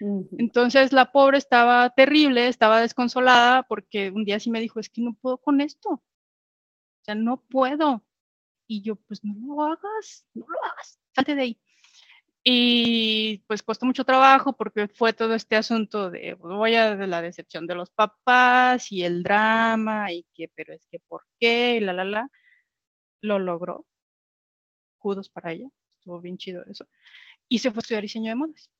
Entonces la pobre estaba terrible, estaba desconsolada porque un día sí me dijo, es que no puedo con esto. O sea, no puedo. Y yo, pues no lo hagas, no lo hagas, salte de ahí. Y pues costó mucho trabajo porque fue todo este asunto de, pues, voy a la decepción de los papás y el drama y que, pero es que, ¿por qué? Y la, la, la. Lo logró. Kudos para ella. Estuvo bien chido eso. Y se fue a estudiar diseño de modas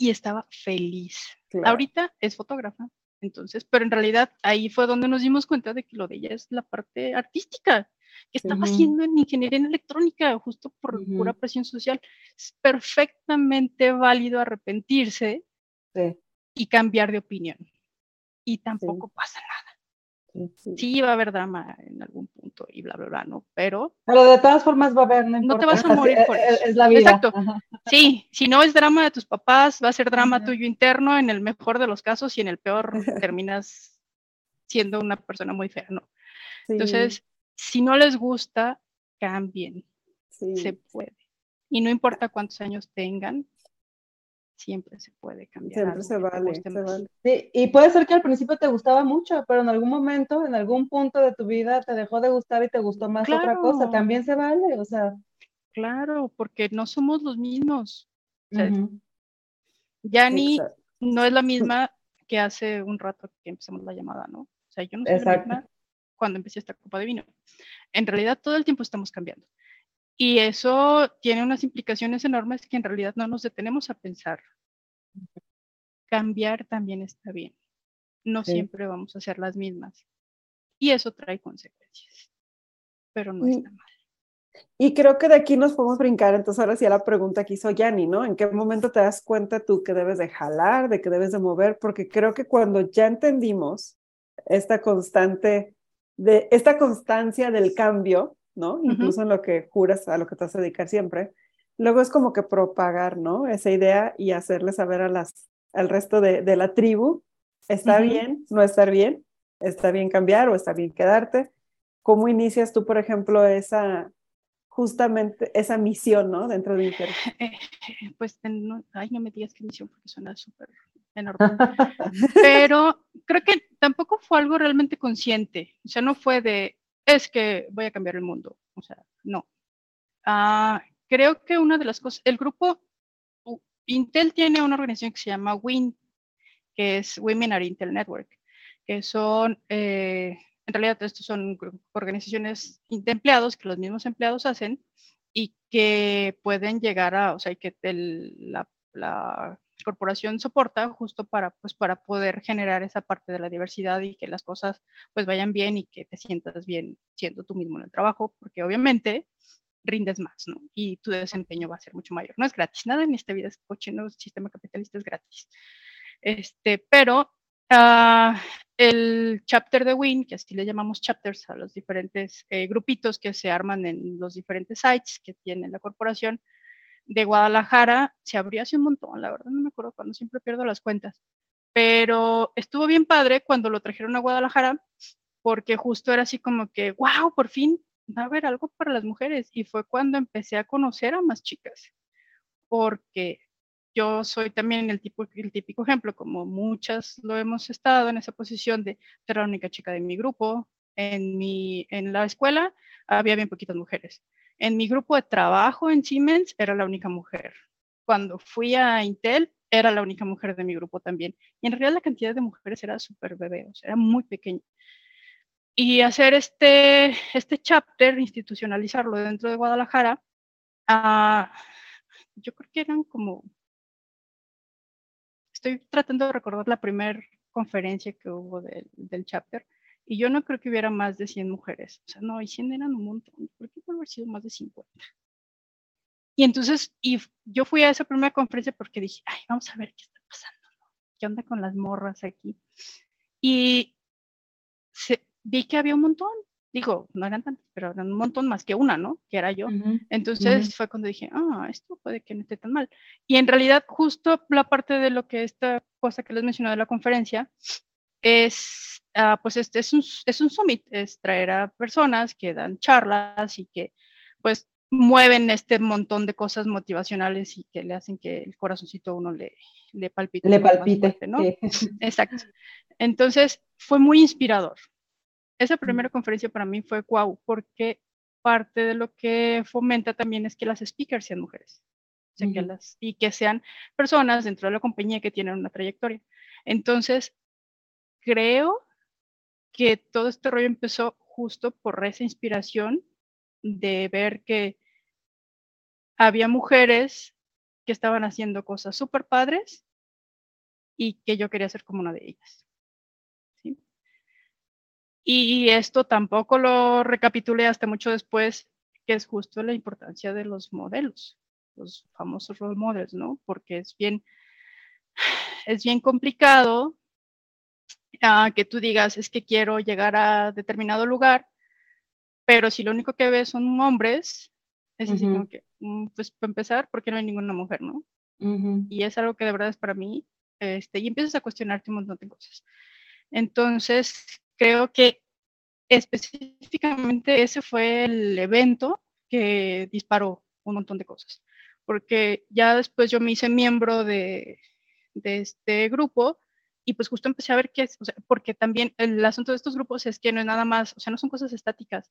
y estaba feliz. Ahorita es fotógrafa, entonces, pero en realidad ahí fue donde nos dimos cuenta de que lo de ella es la parte artística, que estaba haciendo en ingeniería en electrónica, justo por pura presión social. Es perfectamente válido arrepentirse y cambiar de opinión. Y tampoco pasa nada. Sí. va a haber drama en algún punto y bla, bla, bla, ¿no? Pero... Pero de todas formas va a haber, no, te vas a [LAUGHS] morir por eso. Es la vida. Exacto. Sí, si no es drama de tus papás, va a ser drama tuyo interno en el mejor de los casos y en el peor [LAUGHS] terminas siendo una persona muy fea, ¿no? Entonces, si no les gusta, cambien. Se puede. Y no importa cuántos años tengan, siempre se puede cambiar. Siempre se vale, se vale. Sí, y puede ser que al principio te gustaba mucho, pero en algún momento, en algún punto de tu vida te dejó de gustar y te gustó más otra cosa. También se vale, o sea. Claro, porque no somos los mismos. Yani no es la misma que hace un rato que empezamos la llamada, ¿no? O sea, yo no soy la misma cuando empecé esta copa de vino. En realidad todo el tiempo estamos cambiando. Y eso tiene unas implicaciones enormes que en realidad no nos detenemos a pensar. Cambiar también está bien. No siempre vamos a hacer las mismas. Y eso trae consecuencias. Pero no está mal. Y creo que de aquí nos podemos brincar, entonces ahora sí a la pregunta que hizo Yanni, ¿no? ¿En qué momento te das cuenta tú que debes de jalar, de que debes de mover? Porque creo que cuando ya entendimos esta constante, de esta constancia del cambio, ¿no? Incluso en lo que juras a lo que te vas a dedicar siempre. Luego es como que propagar, ¿no? Esa idea y hacerle saber a las, al resto de, de la tribu, está bien, no estar bien, está bien cambiar o está bien quedarte. ¿Cómo inicias tú, por ejemplo, esa, justamente esa misión, ¿no? Dentro de Inter. [LAUGHS] Eh, pues, no, ay, no me digas qué misión, porque suena súper enorme. [LAUGHS] Pero creo que tampoco fue algo realmente consciente. O sea, no fue de, es que voy a cambiar el mundo. O sea, no. Ah, creo que una de las cosas, el grupo, Intel tiene una organización que se llama WIN, que es Women at Intel Network, que son, eh, en realidad estos son organizaciones de empleados que los mismos empleados hacen y que pueden llegar a, o sea, que la, la, corporación soporta justo para, pues, para poder generar esa parte de la diversidad y que las cosas pues vayan bien y que te sientas bien siendo tú mismo en el trabajo, porque obviamente rindes más. Y tu desempeño va a ser mucho mayor. No es gratis, nada en esta vida es cochino, el sistema capitalista es gratis. Este, pero uh, el chapter de WIN, que así le llamamos chapters a los diferentes eh, grupitos que se arman en los diferentes sites que tiene la corporación de Guadalajara, se abrió hace un montón, la verdad no me acuerdo cuando, siempre pierdo las cuentas. Pero estuvo bien padre cuando lo trajeron a Guadalajara, porque justo era así como que, wow, por fin va a haber algo para las mujeres. Y fue cuando empecé a conocer a más chicas, porque yo soy también el, tipo, el típico ejemplo, como muchas lo hemos estado en esa posición de ser la única chica de mi grupo. En, mi, en la escuela había bien poquitas mujeres. En mi grupo de trabajo en Siemens era la única mujer. Cuando fui a Intel era la única mujer de mi grupo también. Y en realidad la cantidad de mujeres era súper bebé, o sea, era muy pequeña. Y hacer este, este chapter, institucionalizarlo dentro de Guadalajara, uh, yo creo que eran como estoy tratando de recordar la primera conferencia que hubo del, del, chapter y yo no creo que hubiera más de 100 mujeres. O sea, no, y 100 eran un montón. ¿Por qué no haber sido más de 50? Y entonces, y yo fui a esa primera conferencia porque dije, ay, vamos a ver qué está pasando, ¿Qué onda con las morras aquí? Y se, vi que había un montón digo, no eran tantas, pero eran un montón más que una, ¿no? Que era yo. Entonces fue cuando dije, ah, esto puede que no esté tan mal. Y en realidad, justo la parte de lo que esta cosa que les mencioné de la conferencia es, uh, pues este es un, es un summit, es traer a personas que dan charlas y que, pues, mueven este montón de cosas motivacionales y que le hacen que el corazoncito a uno le, le palpite. Le palpite, ¿no? [LAUGHS] Exacto. Entonces, fue muy inspirador esa primera conferencia para mí fue guau, porque parte de lo que fomenta también es que las speakers sean mujeres. que las, y que sean personas dentro de la compañía que tienen una trayectoria. Entonces, creo que todo este rollo empezó justo por esa inspiración de ver que había mujeres que estaban haciendo cosas súper padres y que yo quería ser como una de ellas. Y esto tampoco lo recapitulé hasta mucho después, que es justo la importancia de los modelos, los famosos role models, ¿no? Porque es bien, es bien complicado uh, que tú digas, es que quiero llegar a determinado lugar, pero si lo único que ves son hombres, es así como que, mm, pues para empezar, ¿por qué no hay ninguna mujer, no? Y es algo que de verdad es para mí, este, y empiezas a cuestionarte un montón de cosas. Entonces, creo que específicamente ese fue el evento que disparó un montón de cosas, porque ya después yo me hice miembro de, de este grupo y pues justo empecé a ver qué es, porque también el asunto de estos grupos es que no es nada más, o sea, no son cosas estáticas,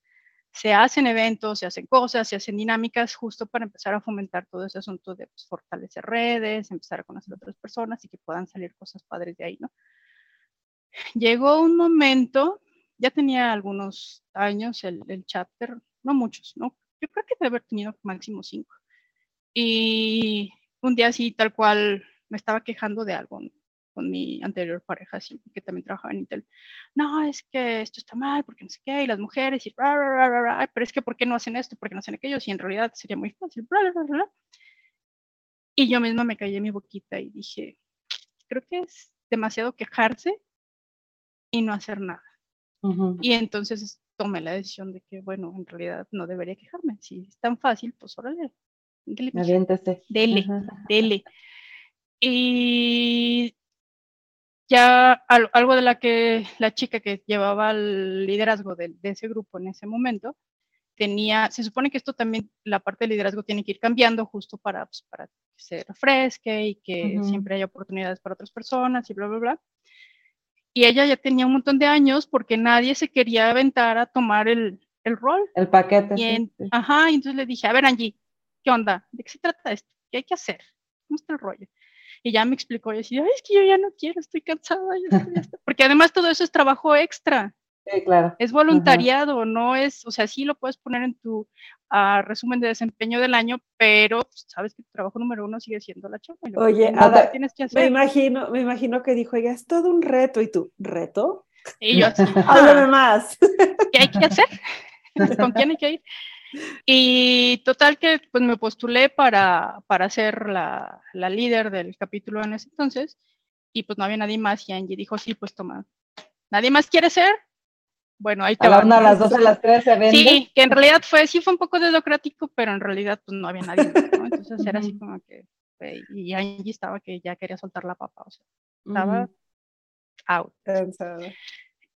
se hacen eventos, se hacen cosas, se hacen dinámicas justo para empezar a fomentar todo ese asunto de pues, fortalecer redes, empezar a conocer a otras personas y que puedan salir cosas padres de ahí, ¿no? llegó un momento, ya tenía algunos años el, el chapter, no muchos, ¿no? Yo creo que debe haber tenido máximo cinco. Y un día así, tal cual, me estaba quejando de algo con mi anterior pareja, así, que también trabajaba en Intel. No, es que esto está mal, porque no sé qué, y las mujeres, y pero es que ¿por qué no hacen esto? ¿Por qué no hacen aquello? Si en realidad sería muy fácil, Y yo misma me callé mi boquita y dije, creo que es demasiado quejarse y no hacer nada. Y entonces tomé la decisión de que, bueno, en realidad no debería quejarme. Si es tan fácil, pues órale. Dele, dele. Y ya algo de la que la chica que llevaba el liderazgo de, ese grupo en ese momento tenía, se supone que esto también, la parte de liderazgo tiene que ir cambiando justo para, pues, para que se refresque y que siempre haya oportunidades para otras personas y bla, bla, bla. Y ella ya tenía un montón de años porque nadie se quería aventar a tomar el, el rol. El paquete. Y Ajá, y entonces le dije, a ver Angie, ¿qué onda? ¿De qué se trata esto? ¿Qué hay que hacer? ¿Cómo está el rollo? Y ya me explicó y decía, es que yo ya no quiero, estoy cansada. Porque además todo eso es trabajo extra. Sí, claro. Es voluntariado, no es, o sea, sí lo puedes poner en tu uh, resumen de desempeño del año, pero pues, sabes que tu trabajo número uno sigue siendo la chamba. Oye, Ada, tienes que hacer. Me imagino, me imagino que dijo, oiga, es todo un reto, y tú, ¿reto? Y yo así, [LAUGHS] háblame más. ¿Qué hay que hacer? [LAUGHS] ¿Con quién hay que ir? Y total que pues me postulé para, para ser la, la, líder del capítulo en ese entonces y pues no había nadie más y Angie dijo, sí, pues toma, ¿nadie más quiere ser? Bueno, ahí te a a las dos, a las tres se vende. Sí, que en realidad fue, sí fue un poco democrático, pero en realidad pues no había nadie más, ¿no? Entonces era así como que, y Angie estaba que ya quería soltar la papa, o sea, estaba out.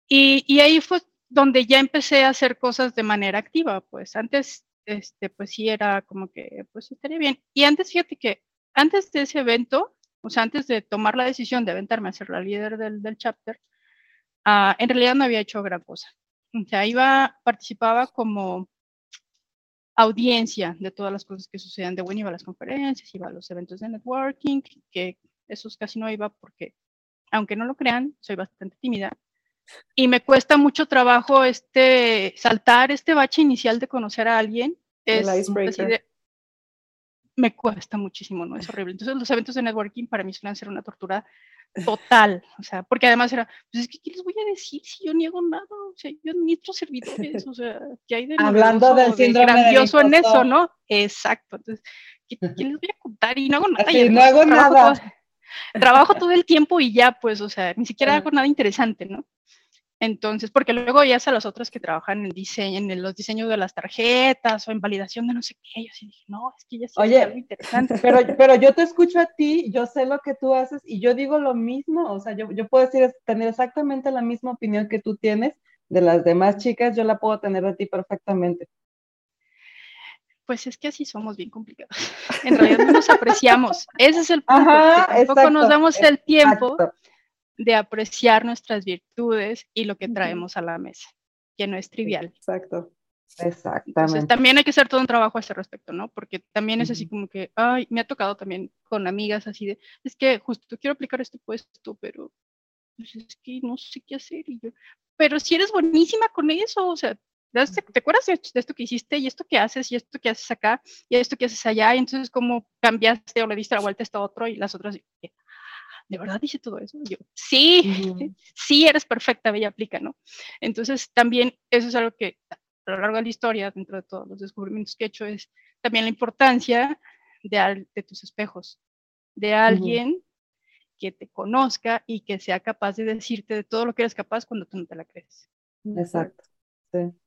Y, y ahí fue donde ya empecé a hacer cosas de manera activa, pues antes, este, pues sí era como que, pues estaría bien. Y antes, fíjate que antes de ese evento, o sea, antes de tomar la decisión de aventarme a ser la líder del, del chapter, uh, en realidad no había hecho gran cosa. O sea, iba, participaba como audiencia de todas las cosas que sucedían de bueno, iba a las conferencias, iba a los eventos de networking, que esos casi no iba porque, aunque no lo crean, soy bastante tímida y me cuesta mucho trabajo este saltar este bache inicial de conocer a alguien. Es me cuesta muchísimo, ¿no? Es horrible. Entonces los eventos de networking para mí suelen ser una tortura total, o sea, porque además era, pues es que, ¿qué les voy a decir si yo niego nada? O sea, yo administro servidores, o sea, ¿qué hay de [LAUGHS] Hablando del síndrome de grandioso en eso, ¿no? Exacto, entonces, ¿qué, les voy a contar? Y no hago nada. no hago nada. trabajo todo el tiempo y ya, pues, o sea, ni siquiera hago nada interesante, ¿no? Entonces, porque luego ya a los otros que trabajan en diseño, en los diseños de las tarjetas o en validación de no sé qué, yo sí dije, no, es que ya Oye, algo interesante. Pero, pero yo te escucho a ti, yo sé lo que tú haces y yo digo lo mismo, o sea, yo, yo puedo decir, tener exactamente la misma opinión que tú tienes de las demás chicas, yo la puedo tener de ti perfectamente. Pues es que así somos bien complicados. [LAUGHS] En realidad no nos apreciamos. Ese es el punto. tampoco nos damos el tiempo de apreciar nuestras virtudes y lo que traemos a la mesa, que no es trivial. Exacto. Exactamente. Entonces, también hay que hacer todo un trabajo a ese respecto, ¿no? Porque también es así como que, ay, me ha tocado también con amigas así de, es que justo quiero aplicar este puesto, pero pues, es que no sé qué hacer. Y yo, pero si eres buenísima con eso, o sea, ¿te acuerdas de esto que hiciste y esto que haces y esto que haces acá y esto que haces allá? Y entonces, ¿cómo cambiaste o le diste la vuelta a esto otro? Y las otras, ¿de verdad dice todo eso? yo, sí, [LAUGHS] sí, eres perfecta, bella aplica, ¿no? Entonces, también eso es algo que a lo largo de la historia, dentro de todos los descubrimientos que he hecho, es también la importancia de, de tus espejos, de alguien que te conozca y que sea capaz de decirte de todo lo que eres capaz cuando tú no te la crees. Exacto.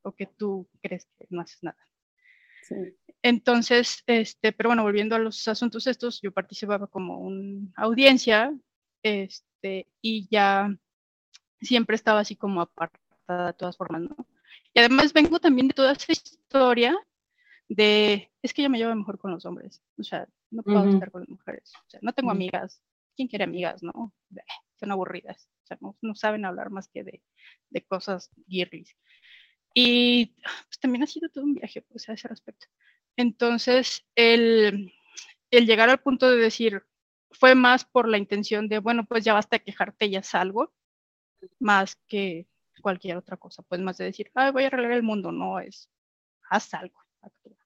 O que tú crees que no haces nada. Sí. Entonces, este, pero bueno, volviendo a los asuntos estos, yo participaba como una audiencia este, y ya siempre estaba así como apartada de todas formas, ¿no? Y además vengo también de toda esa historia de, es que yo me llevo mejor con los hombres, o sea, no puedo estar con las mujeres, o sea, no tengo amigas, ¿quién quiere amigas, no? son aburridas, o sea, no, saben hablar más que de, de cosas guirris. Y pues, también ha sido todo un viaje, pues, a ese respecto. Entonces, el, el llegar al punto de decir, fue más por la intención de, bueno, pues ya basta de quejarte, ya salgo, más que cualquier otra cosa, pues más de decir, Ay, voy a arreglar el mundo, no es, haz algo, actúa.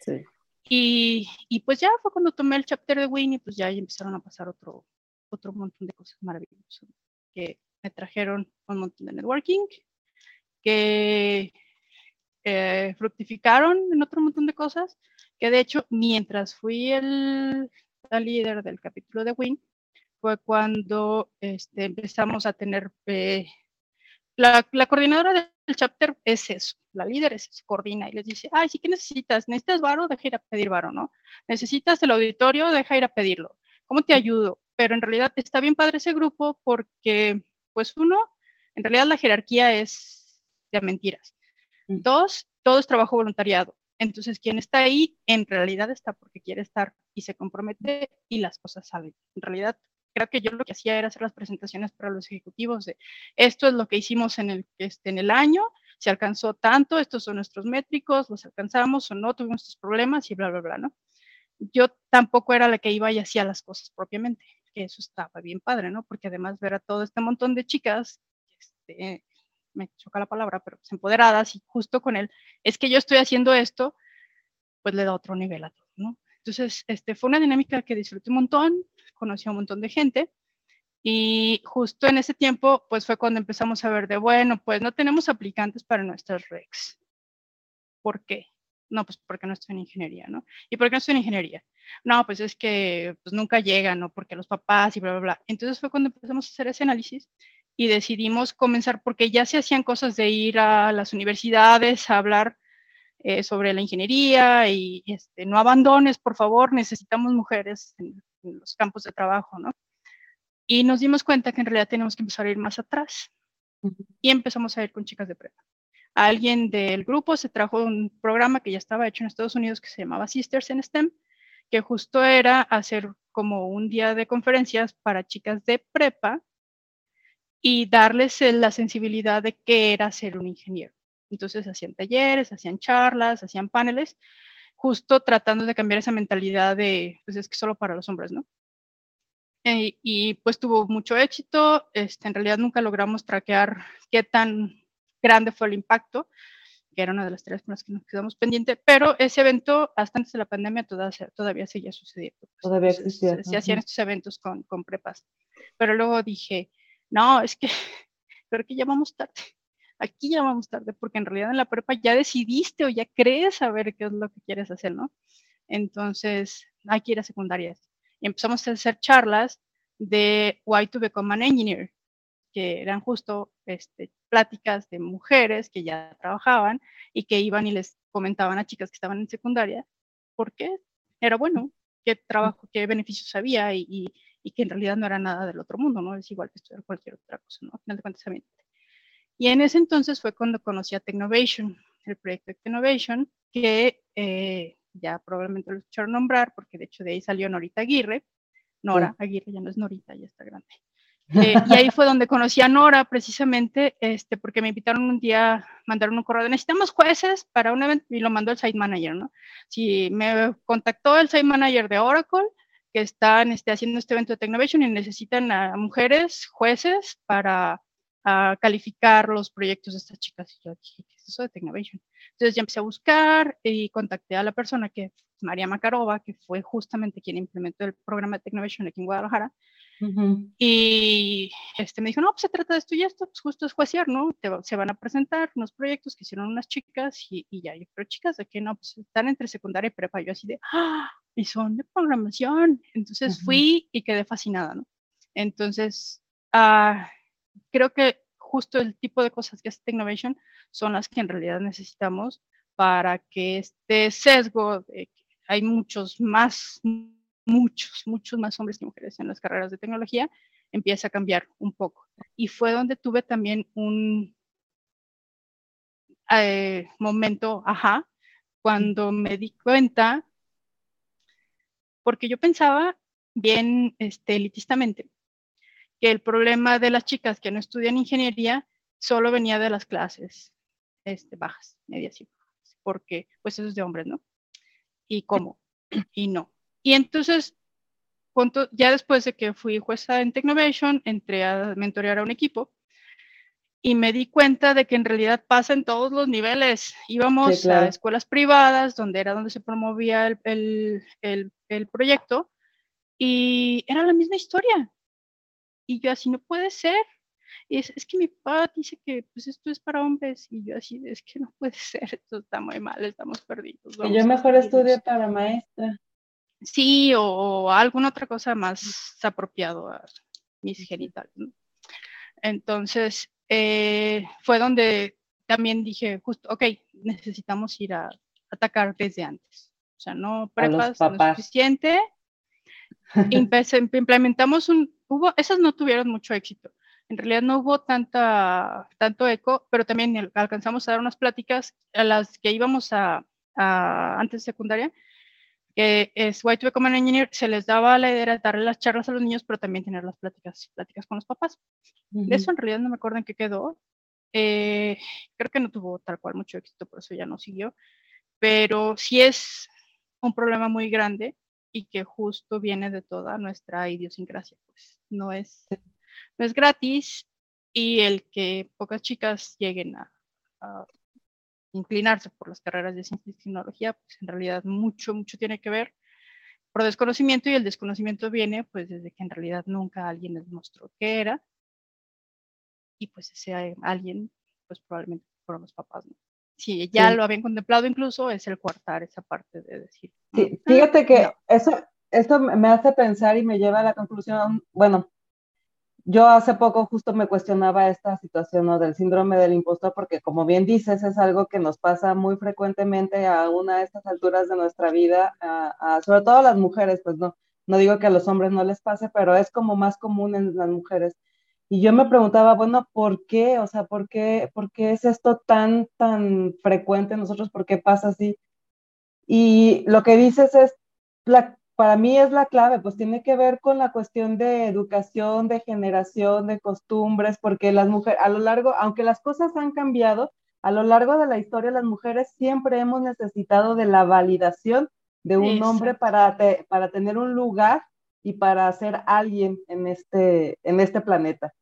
Sí. Y, y, pues ya fue cuando tomé el chapter de Winnie, pues ya empezaron a pasar otro, otro montón de cosas maravillosas, que me trajeron un montón de networking, que eh, fructificaron en otro montón de cosas, que de hecho mientras fui el, la líder del capítulo de Win, fue cuando este, empezamos a tener... Eh, la, la, coordinadora del chapter es eso, la líder es eso, coordina y les dice, ay, sí que necesitas, necesitas varo, deja ir a pedir varo, ¿no? Necesitas el auditorio, deja ir a pedirlo. ¿Cómo te ayudo? Pero en realidad está bien padre ese grupo porque, pues uno, en realidad la jerarquía es de mentiras. Mm. Dos, todo es trabajo voluntariado. Entonces, quien está ahí, en realidad está porque quiere estar y se compromete y las cosas salen. En realidad, creo que yo lo que hacía era hacer las presentaciones para los ejecutivos de esto es lo que hicimos en el, este, en el año, se alcanzó tanto, estos son nuestros métricos, los alcanzamos o no, tuvimos estos problemas y bla, bla, bla, ¿no? Yo tampoco era la que iba y hacía las cosas propiamente, que eso estaba bien padre, ¿no? Porque además ver a todo este montón de chicas, este, me choca la palabra, pero pues empoderadas y justo con él, es que yo estoy haciendo esto, pues le da otro nivel a todo, ¿no? Entonces, este, fue una dinámica que disfruté un montón, conocí a un montón de gente y justo en ese tiempo, pues fue cuando empezamos a ver de, bueno, pues no tenemos aplicantes para nuestras REX. ¿Por qué? No, pues porque no estoy en ingeniería, ¿no? ¿Y por qué no estoy en ingeniería? No, pues es que pues, nunca llegan, ¿no? Porque los papás y bla, bla, bla. Entonces fue cuando empezamos a hacer ese análisis y decidimos comenzar, porque ya se hacían cosas de ir a las universidades a hablar eh, sobre la ingeniería y este, no abandones, por favor, necesitamos mujeres en, los campos de trabajo, ¿no? Y nos dimos cuenta que en realidad tenemos que empezar a ir más atrás y empezamos a ir con chicas de prepa. Alguien del grupo se trajo un programa que ya estaba hecho en Estados Unidos que se llamaba Sisters in STEM, que justo era hacer como un día de conferencias para chicas de prepa y darles la sensibilidad de qué era ser un ingeniero. Entonces hacían talleres, hacían charlas, hacían paneles, justo tratando de cambiar esa mentalidad de, pues es que solo para los hombres, ¿no? Eh, y pues tuvo mucho éxito, este, en realidad nunca logramos traquear qué tan grande fue el impacto, que era una de las tres con las que nos quedamos pendientes, pero ese evento, hasta antes de la pandemia, todavía, todavía seguía sucediendo. Pues, todavía existía. Se, hacían estos eventos con, con prepas. Pero luego dije, no, es que [LAUGHS] creo que ya vamos tarde. Aquí ya vamos tarde, porque en realidad en la prepa ya decidiste o ya crees saber qué es lo que quieres hacer, ¿no? Entonces, hay que ir a secundarias. Y empezamos a hacer charlas de Why to Become an Engineer, que eran justo este, pláticas de mujeres que ya trabajaban y que iban y les comentaban a chicas que estaban en secundaria por qué era bueno, qué trabajo, qué beneficios había y, y que en realidad no era nada del otro mundo, ¿no? Es igual que estudiar cualquier otra cosa, ¿no? Al final de cuentas, y en ese entonces fue cuando conocí a Technovation, el proyecto de Technovation, que eh, ya probablemente lo escucharon nombrar, porque de hecho de ahí salió Norita Aguirre. Nora Aguirre ya no es Norita, ya está grande. Eh, y ahí fue donde conocí a Nora, precisamente, este, porque me invitaron un día, mandaron un correo de necesitamos jueces para un evento, y lo mandó el site manager, ¿no? Si me contactó el site manager de Oracle, que están este, haciendo este evento de Technovation y necesitan a mujeres, jueces, para calificar los proyectos de estas chicas. Y yo dije, ¿qué es eso de Technovation? Entonces ya empecé a buscar y contacté a la persona que es María Makarova, que fue justamente quien implementó el programa de Technovation aquí en Guadalajara. Y este, me dijo, no, pues se trata de esto y esto, pues justo es juiciar, ¿no? se van a presentar unos proyectos que hicieron unas chicas y, y ya, yo, pero chicas, ¿de qué no? Pues están entre secundaria y prepa. Yo así de, ¡ah! y son de programación. Entonces fui y quedé fascinada, ¿no? Entonces, uh, creo que justo el tipo de cosas que hace Technovation son las que en realidad necesitamos para que este sesgo que hay muchos más, muchos, muchos más hombres que mujeres en las carreras de tecnología empiece a cambiar un poco. Y fue donde tuve también un eh, momento, ajá, cuando me di cuenta porque yo pensaba bien este, elitistamente que el problema de las chicas que no estudian ingeniería solo venía de las clases este, bajas, medias y bajas, porque pues eso es de hombres, ¿no? ¿Y cómo? Y no. Y entonces, ya después de que fui jueza en Technovation, entré a mentorear a un equipo y me di cuenta de que en realidad pasa en todos los niveles. Íbamos a escuelas privadas, donde era donde se promovía el, el, el proyecto y era la misma historia. Y yo así, no puede ser. Y es, es, que mi papá dice que pues esto es para hombres y yo así, es que no puede [LAUGHS] ser, esto está muy mal, estamos perdidos. Y yo mejor estudio para maestra. Sí, o, alguna otra cosa más apropiado a mis genitales. Entonces, eh, fue donde también dije, justo, ok, necesitamos ir a atacar desde antes. O sea, no prepas lo suficiente. [LAUGHS] implementamos un, hubo, esas no tuvieron mucho éxito, en realidad no hubo tanta, tanto eco, pero también alcanzamos a dar unas pláticas a las que íbamos a, antes de secundaria, que es White to Become an Engineer, se les daba la idea de darle las charlas a los niños, pero también tener las pláticas, pláticas con los papás. De eso en realidad no me acuerdo en qué quedó. Eh, creo que no tuvo tal cual mucho éxito, por eso ya no siguió. Pero sí es un problema muy grande y que justo viene de toda nuestra idiosincrasia. Pues no es, no es gratis y el que pocas chicas lleguen a, inclinarse por las carreras de ciencia y tecnología, pues en realidad mucho, mucho tiene que ver por desconocimiento y el desconocimiento viene pues desde que en realidad nunca alguien les mostró qué era y pues ese alguien pues probablemente fueron los papás, ¿no? Si ya lo habían contemplado incluso, es el cuartar esa parte de decir. Sí, ah, fíjate que eso, eso me hace pensar y me lleva a la conclusión, bueno, yo hace poco justo me cuestionaba esta situación ¿no? del síndrome del impostor, porque como bien dices, es algo que nos pasa muy frecuentemente a una de estas alturas de nuestra vida, sobre todo a las mujeres, pues no, no digo que a los hombres no les pase, pero es como más común en las mujeres. Y yo me preguntaba, bueno, ¿por qué? O sea, ¿por qué, por qué es esto tan, tan frecuente en nosotros? ¿Por qué pasa así? Y lo que dices es, la, para mí es la clave, pues tiene que ver con la cuestión de educación, de generación, de costumbres, porque las mujeres, a lo largo, aunque las cosas han cambiado, a lo largo de la historia las mujeres siempre hemos necesitado de la validación de un hombre para, para tener un lugar y para ser alguien en este, en este planeta.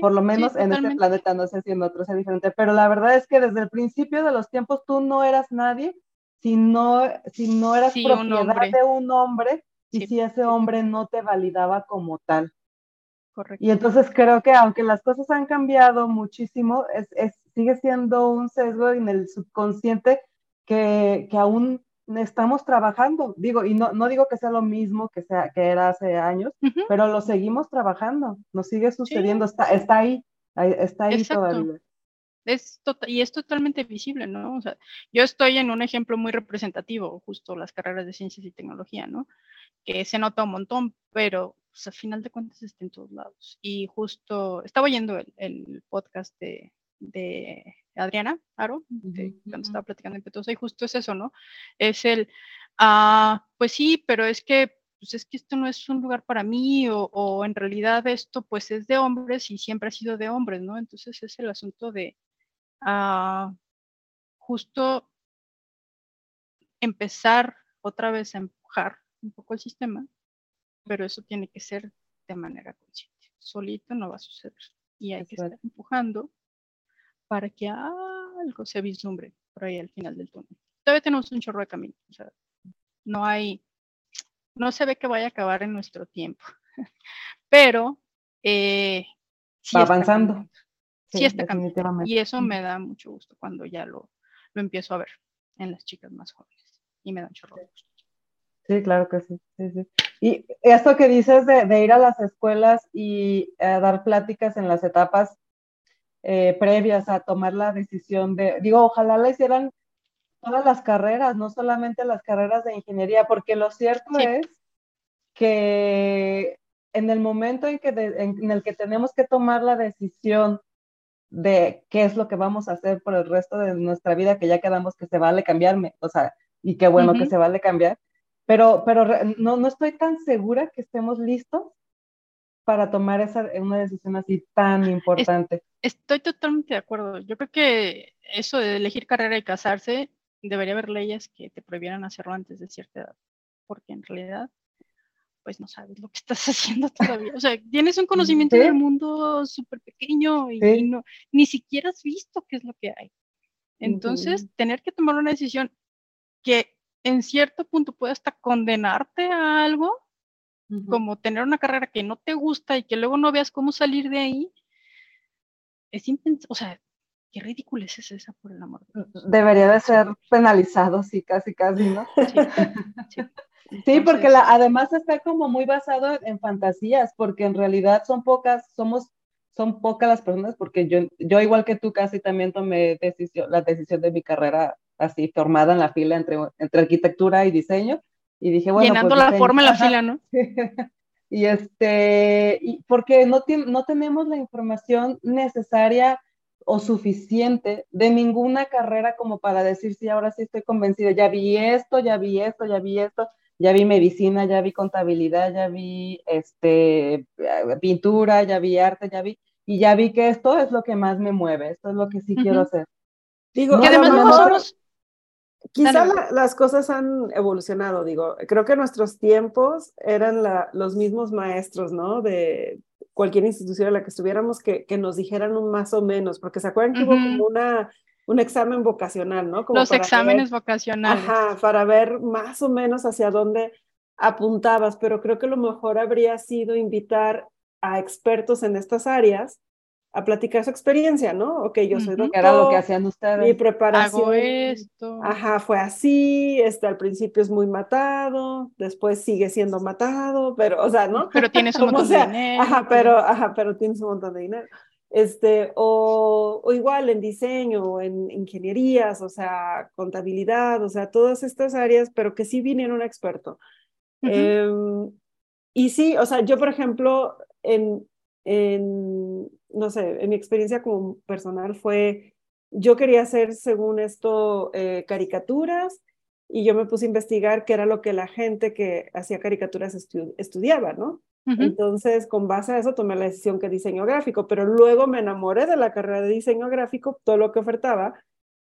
Por lo menos en este planeta, no sé si en otros es diferente, pero la verdad es que desde el principio de los tiempos tú no eras nadie si no, si no eras propiedad de un hombre y si ese hombre no te validaba como tal. Correcto. Y entonces creo que aunque las cosas han cambiado muchísimo, es, es, sigue siendo un sesgo en el subconsciente que, que aún estamos trabajando. Digo, y no, no digo que sea lo mismo que, sea, que era hace años, pero lo seguimos trabajando, nos sigue sucediendo, está, está ahí, está ahí todavía es tota-, y es totalmente visible, ¿no? O sea, yo estoy en un ejemplo muy representativo, justo las carreras de ciencias y tecnología, ¿no? Que se nota un montón, pero pues, al final de cuentas está en todos lados. Y justo estaba oyendo el, podcast de, Adriana Aro, cuando estaba platicando en Petosa, y justo es eso, ¿no? Es el, ah, pues sí, pero es que pues es que esto no es un lugar para mí o, o, en realidad esto pues es de hombres y siempre ha sido de hombres, ¿no? Entonces es el asunto de, a justo empezar otra vez a empujar un poco el sistema, pero eso tiene que ser de manera consciente. Solito no va a suceder. Y hay que estar empujando para que algo se vislumbre por ahí al final del túnel. Todavía tenemos un chorro de camino. O sea, no hay, no se ve que vaya a acabar en nuestro tiempo. [LAUGHS] pero eh, va avanzando sí, está cambiando. Y eso me da mucho gusto cuando ya lo, lo empiezo a ver en las chicas más jóvenes. Y me da mucho gusto. Sí, claro que sí, Y esto que dices de, ir a las escuelas y eh, dar pláticas en las etapas eh, previas a tomar la decisión de, digo, ojalá la hicieran todas las carreras, no solamente las carreras de ingeniería, porque lo cierto es que en el momento en, que en el que tenemos que tomar la decisión de qué es lo que vamos a hacer por el resto de nuestra vida, que ya quedamos que se vale cambiarme, o sea, y qué bueno que se vale cambiar, pero, pero no, no estoy tan segura que estemos listos para tomar esa, una decisión así tan importante. estoy totalmente de acuerdo. Yo creo que eso de elegir carrera y casarse, debería haber leyes que te prohibieran hacerlo antes de cierta edad, porque en realidad pues no sabes lo que estás [LAUGHS] haciendo todavía. O sea, tienes un conocimiento del mundo súper pequeño y, no, ni siquiera has visto qué es lo que hay. Entonces, tener que tomar una decisión que en cierto punto puede hasta condenarte a algo, como tener una carrera que no te gusta y que luego no veas cómo salir de ahí, es impensable. O sea, qué ridículo es esa, por el amor de Dios. Debería de ser penalizado, sí, casi, casi, ¿no? Sí, sí. [LAUGHS] Sí, porque la, además está como muy basado en, fantasías, porque en realidad son pocas, somos, son pocas las personas, porque yo, yo igual que tú casi también tomé decisión, la decisión de mi carrera así formada en la fila entre, entre arquitectura y diseño, y dije, bueno. Llenando pues, la forma en la fila, ¿no? [LAUGHS] Y este, y porque no, no tenemos la información necesaria o suficiente de ninguna carrera como para decir, sí, ahora sí estoy convencida, ya vi esto, ya vi esto, ya vi esto, ya vi medicina, ya vi contabilidad, ya vi este, pintura, ya vi arte, ya vi, y ya vi que esto es lo que más me mueve, esto es lo que sí quiero hacer. Digo, y además nosotros... Quizá las cosas han evolucionado, digo, creo que nuestros tiempos eran los mismos maestros, ¿no? De, cualquier institución en la que estuviéramos que, que nos dijeran un más o menos, porque se acuerdan que hubo como una, un examen vocacional, ¿no? Los exámenes vocacionales. Ajá, para ver más o menos hacia dónde apuntabas, pero creo que lo mejor habría sido invitar a expertos en estas áreas a platicar su experiencia, ¿no? Ok, yo soy doctor. Era lo que hacían ustedes. Mi preparación. Hago esto. Ajá, fue así, este, al principio es muy matado, después sigue siendo matado, pero, o sea, ¿no? Pero tienes [LAUGHS] un montón de dinero. Ajá, pero, ajá, pero tienes un montón de dinero. Este, o, o igual en diseño, en ingenierías, o sea, contabilidad, o sea, todas estas áreas, pero que sí viniera un experto. Em, y sí, o sea, yo, por ejemplo, en, en no sé, en mi experiencia como personal fue, yo quería hacer, según esto, eh, caricaturas y yo me puse a investigar qué era lo que la gente que hacía caricaturas estudiaba, ¿no? Entonces, con base a eso, tomé la decisión que diseño gráfico, pero luego me enamoré de la carrera de diseño gráfico, todo lo que ofertaba,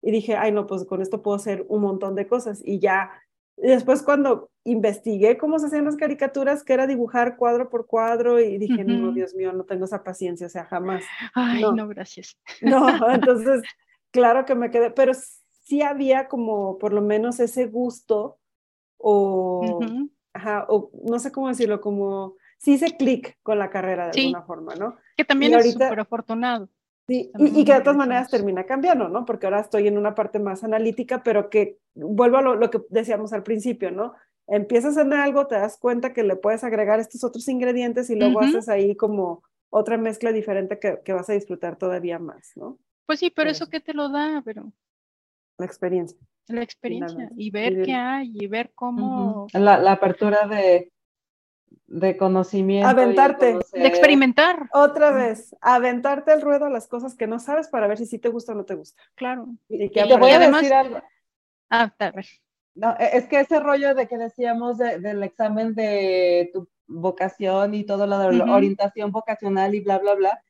y dije, ay, no, pues con esto puedo hacer un montón de cosas. Y ya después cuando investigué cómo se hacían las caricaturas, que era dibujar cuadro por cuadro, y dije, no, Dios mío, no tengo esa paciencia, o sea, jamás. Ay, no, gracias. [LAUGHS] No, entonces, claro que me quedé, pero sí había como por lo menos ese gusto, o, ajá, o no sé cómo decirlo, como, sí hice clic con la carrera de alguna forma, ¿no? Que también es súper afortunado. Sí, y, que de todas maneras termina cambiando, ¿no? Porque ahora estoy en una parte más analítica, pero que vuelvo a lo, que decíamos al principio, ¿no? Empiezas en algo, te das cuenta que le puedes agregar estos otros ingredientes y luego haces ahí como otra mezcla diferente que, que, vas a disfrutar todavía más, ¿no? Pues sí, pero eso que te lo da, pero... La experiencia. La experiencia y ver qué hay y ver cómo... la, la apertura de, de conocimiento. Aventarte. De, experimentar. Otra vez, aventarte el ruedo a las cosas que no sabes para ver si sí te gusta o no te gusta. Claro. Y, que te voy a decir algo. Ah, tal vez. No, e, es que ese rollo de que decíamos del examen de tu vocación y todo lo de la orientación vocacional y bla, bla, bla,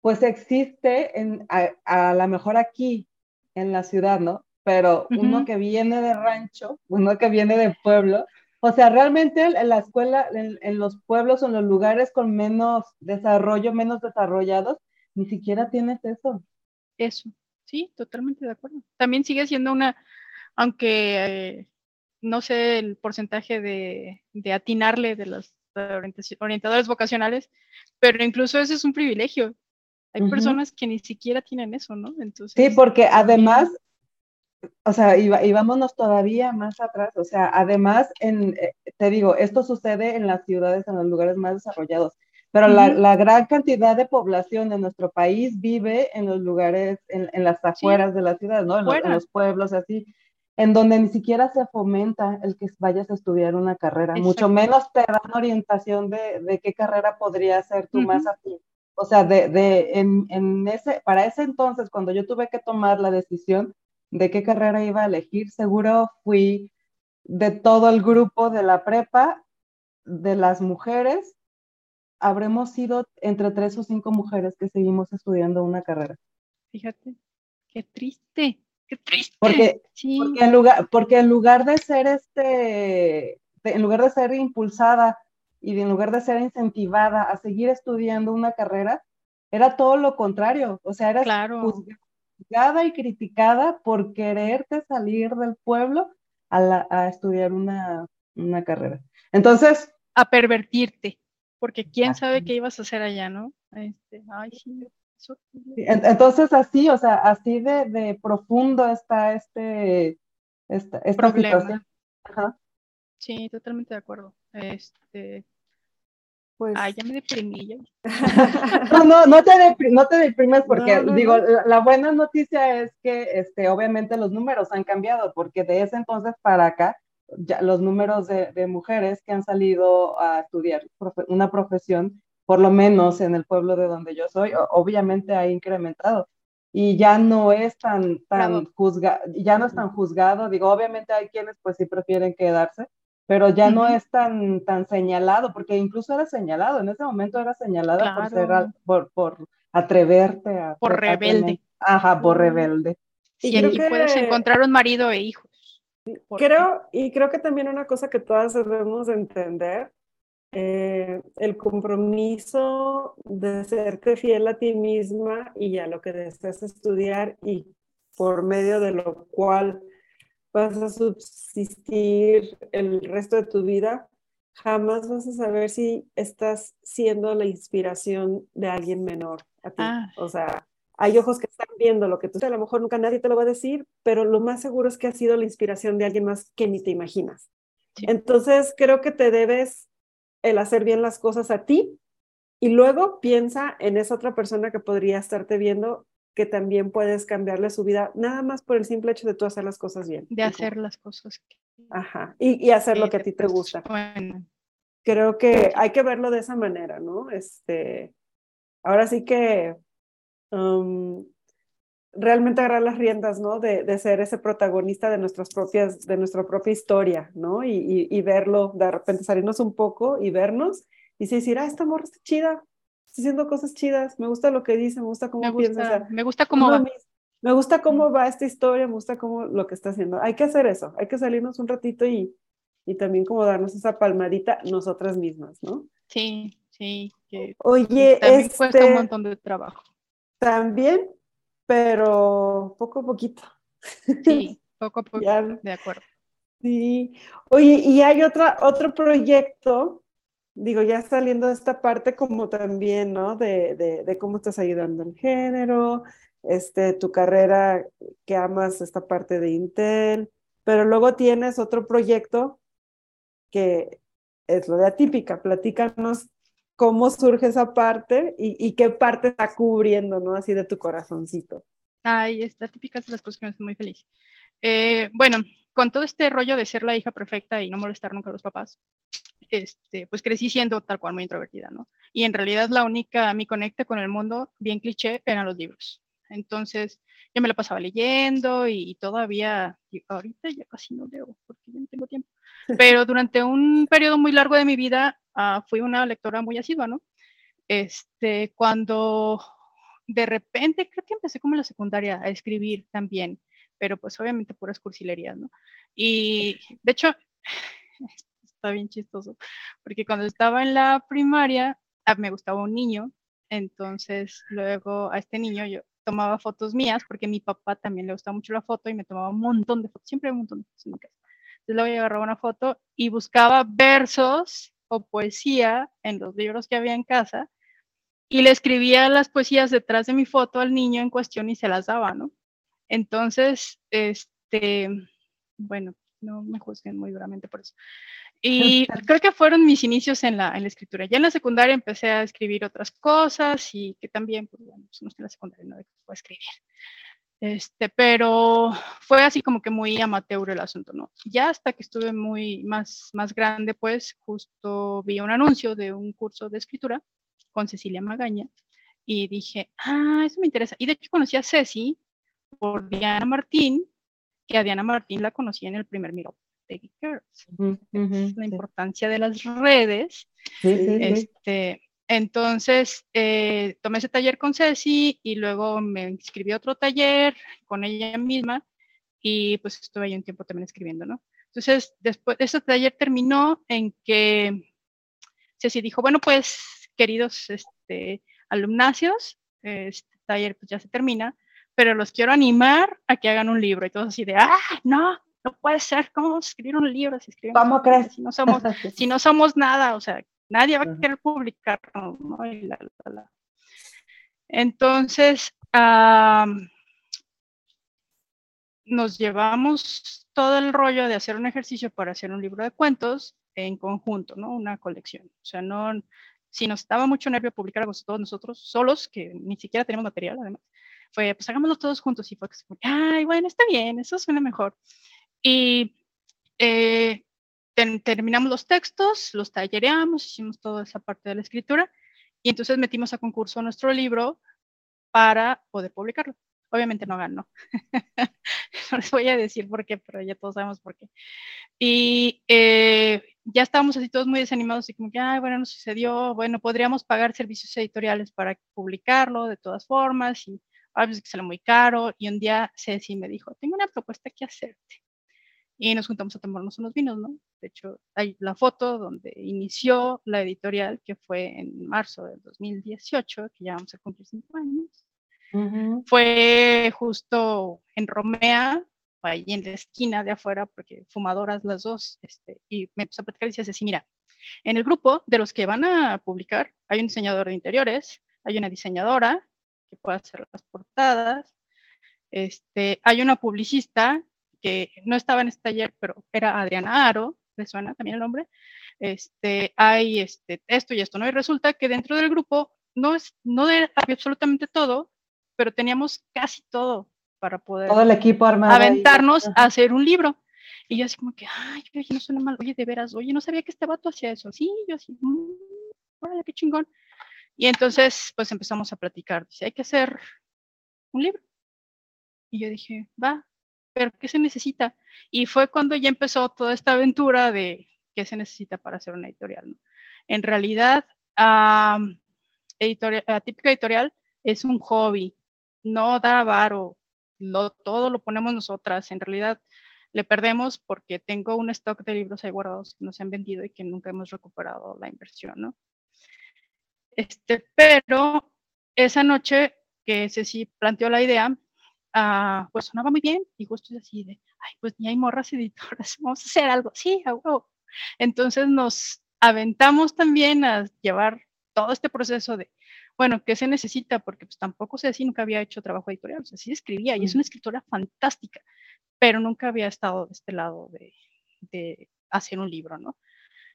pues existe en, a, lo mejor aquí en la ciudad, ¿no? Pero uno que viene de rancho, uno que viene de pueblo, o sea, realmente en la escuela, en, los pueblos o en los lugares con menos desarrollo, menos desarrollados, ni siquiera tienes eso. Eso, sí, totalmente de acuerdo. También sigue siendo una, aunque eh, no sé el porcentaje de, atinarle de los orientadores vocacionales, pero incluso ese es un privilegio. Hay personas que ni siquiera tienen eso, ¿no? Entonces, sí, porque además o sea, y, vámonos todavía más atrás, o sea, además, en, eh, te digo, esto sucede en las ciudades, en los lugares más desarrollados, pero la, gran cantidad de población de nuestro país vive en los lugares, en, las afueras de la ciudad, ¿no? En los, pueblos, así, en donde ni siquiera se fomenta el que vayas a estudiar una carrera, mucho menos te dan orientación de, qué carrera podría ser tú más así. O sea, de, de en, en ese, para ese entonces, cuando yo tuve que tomar la decisión, de qué carrera iba a elegir, seguro fui de todo el grupo de la prepa, de las mujeres, habremos sido entre tres o cinco mujeres que seguimos estudiando una carrera. Fíjate, qué triste, qué triste. Porque, porque, en, lugar, porque en lugar de ser este, en lugar de ser impulsada y en lugar de ser incentivada a seguir estudiando una carrera, era todo lo contrario. O sea, era claro y criticada por quererte salir del pueblo a, estudiar una, carrera. Entonces... A pervertirte, porque quién sabe qué ibas a hacer allá, ¿no? Este, entonces así, o sea, así de, profundo está este, esta, Problema. Sí, totalmente de acuerdo. Este, pues... Ay, ya me deprimí. Ya. [LAUGHS] no, no, no te, no te deprimes porque, digo, la, buena noticia es que, este, obviamente los números han cambiado, porque de ese entonces para acá, los números de, de, mujeres que han salido a estudiar una profesión, por lo menos en el pueblo de donde yo soy, obviamente ha incrementado y ya no es tan, tan juzgado, ya no es tan juzgado, digo, obviamente hay quienes pues sí prefieren quedarse, pero ya no es tan, tan señalado, porque incluso era señalado, en ese momento era señalada por ser, por, por atreverte a... Por rebelde. ajá, por rebelde. Y, aquí puedes encontrar un marido e hijos. Creo, y creo que también una cosa que todas debemos entender eh, el compromiso de serte fiel a ti misma y a lo que deseas estudiar y por medio de lo cual vas a subsistir el resto de tu vida, jamás vas a saber si estás siendo la inspiración de alguien menor a ti. Ah. O sea, hay ojos que están viendo lo que tú, a lo mejor nunca nadie te lo va a decir, pero lo más seguro es que ha sido la inspiración de alguien más que ni te imaginas. Entonces, creo que te debes el hacer bien las cosas a ti y luego piensa en esa otra persona que podría estarte viendo que también puedes cambiarle su vida nada más por el simple hecho de tú hacer las cosas bien. De hacer las cosas. Ajá, y, hacer lo que a ti te gusta. Creo que hay que verlo de esa manera, ¿no? Este, ahora sí que um, realmente agarrar las riendas, ¿no? De, de, ser ese protagonista de nuestras propias, de nuestra propia historia, ¿no? Y, y, verlo, de repente salirnos un poco y vernos y decir, ah, esta morra está chida, está haciendo cosas chidas, me gusta lo que dice, me gusta cómo piensa. me gusta cómo va. Me gusta cómo va esta historia, me gusta cómo lo que está haciendo. Hay que hacer eso, hay que salirnos un ratito y, y también como darnos esa palmadita nosotras mismas, ¿no? Sí, sí. Oye, también este, cuesta un montón de trabajo. También pero poco a poquito. Sí, [LAUGHS] poco a poco, de acuerdo. Sí. Oye, y hay otra, otro proyecto, digo, ya saliendo de esta parte como también, ¿no? De, de, cómo estás ayudando al género, este, tu carrera que amas esta parte de Intel, pero luego tienes otro proyecto que es lo de atípica. Platícanos cómo surge esa parte y, qué parte está cubriendo, ¿no? Así de tu corazoncito. Ay, está típica de las cosas que me hacen muy feliz. Eh, bueno, con todo este rollo de ser la hija perfecta y no molestar nunca a los papás, este, pues crecí siendo tal cual muy introvertida, ¿no? Y en realidad la única, mi conecte con el mundo, bien cliché, eran los libros. Entonces, yo me la pasaba leyendo y, todavía, ahorita ya casi no leo porque ya no tengo tiempo, [LAUGHS] pero durante un periodo muy largo de mi vida uh, fui una lectora muy asidua, ¿no? Este, cuando de repente, creo que empecé como en la secundaria a escribir también, pero pues obviamente puras cursilerías, ¿no? Y de hecho, está bien chistoso, porque cuando estaba en la primaria, ah, me gustaba un niño, entonces luego a este niño yo tomaba fotos mías, porque a mi papá también le gustaba mucho la foto y me tomaba un montón de fotos, siempre un montón de fotos en mi casa. Entonces luego yo agarraba una foto y buscaba versos o poesía en los libros que había en casa y le escribía las poesías detrás de mi foto al niño en cuestión y se las daba, ¿no? Entonces, este, bueno, no me juzguen muy duramente por eso. Y creo que fueron mis inicios en la, en la escritura. Ya en la secundaria empecé a escribir otras cosas y que también, pues, bueno, pues no estoy en la secundaria, no puedo escribir. Este, pero fue así como que muy amateur el asunto, ¿no? Ya hasta que estuve muy más, más grande, pues justo vi un anuncio de un curso de escritura con Cecilia Magaña y dije, ah, eso me interesa. Y de hecho conocí a Ceci por Diana Martín, que a Diana Martín la conocí en el primer Miro de Girls. La importancia de las redes. Este, entonces, eh, tomé ese taller con Ceci y luego me inscribí a otro taller con ella misma y pues estuve ahí un tiempo también escribiendo, ¿no? Entonces, después, ese taller terminó en que Ceci dijo, bueno, pues, queridos este, alumnacios, este taller pues ya se termina, pero los quiero animar a que hagan un libro. Y todos así de, ah, no, no puede ser, ¿cómo escribir un libro? Si ¿Cómo crees? Si no, somos, [LAUGHS] si no somos nada, o sea, nadie va a querer publicarlo, ¿no? Entonces, nos llevamos todo el rollo de hacer un ejercicio para hacer un libro de cuentos en conjunto, ¿no? Una colección. O sea, no, si nos daba mucho nervio publicar algo todos nosotros solos, que ni siquiera tenemos material además, fue, pues hagámoslo todos juntos y fue, ay, bueno, está bien, eso suena mejor. Y eh, terminamos los textos, los tallereamos, hicimos toda esa parte de la escritura y entonces metimos a concurso nuestro libro para poder publicarlo. Obviamente no ganó. [LAUGHS] no les voy a decir por qué, pero ya todos sabemos por qué. Y eh, ya estábamos así todos muy desanimados y como que, ay, bueno, no sucedió, bueno, podríamos pagar servicios editoriales para publicarlo de todas formas y a veces que sale muy caro. Y un día Ceci me dijo, tengo una propuesta que hacerte. Y nos juntamos a tomarnos unos vinos, ¿no? De hecho, hay la foto donde inició la editorial, que fue en marzo del 2018, que ya vamos a cumplir cinco años. Fue justo en Romea, ahí en la esquina de afuera, porque fumadoras las dos, este, y me empezó a platicar y dice así, mira, en el grupo de los que van a publicar hay un diseñador de interiores, hay una diseñadora que puede hacer las portadas, este, hay una publicista que no estaba en este taller, pero era Adriana Aro, ¿le suena también el nombre? Este, hay este, esto y esto, ¿no? Y resulta que dentro del grupo no, es, no había absolutamente todo, pero teníamos casi todo para poder todo el equipo armado aventarnos a hacer un libro. Y yo así como que, ay, oye, no suena mal, oye, de veras, oye, no sabía que este vato hacía eso. Sí, yo así, mmm, órale, qué chingón. Y entonces, pues empezamos a platicar, dice, hay que hacer un libro. Y yo dije, va, pero ¿qué se necesita? Y fue cuando ya empezó toda esta aventura de qué se necesita para hacer una editorial. ¿no? En realidad, editorial, la típica editorial es un hobby, no da varo, lo, todo lo ponemos nosotras. En realidad, le perdemos porque tengo un stock de libros ahí guardados que no se han vendido y que nunca hemos recuperado la inversión, ¿no? Este, pero esa noche que Ceci planteó la idea, uh, pues sonaba muy bien y justo así de, ay, pues ni hay morras editoras, [LAUGHS] vamos a hacer algo, sí, algo. Entonces nos aventamos también a llevar todo este proceso de, bueno, ¿qué se necesita? Porque pues tampoco sé si nunca había hecho trabajo editorial, o sea, sí escribía y es una escritora fantástica, pero nunca había estado de este lado de, de hacer un libro, ¿no?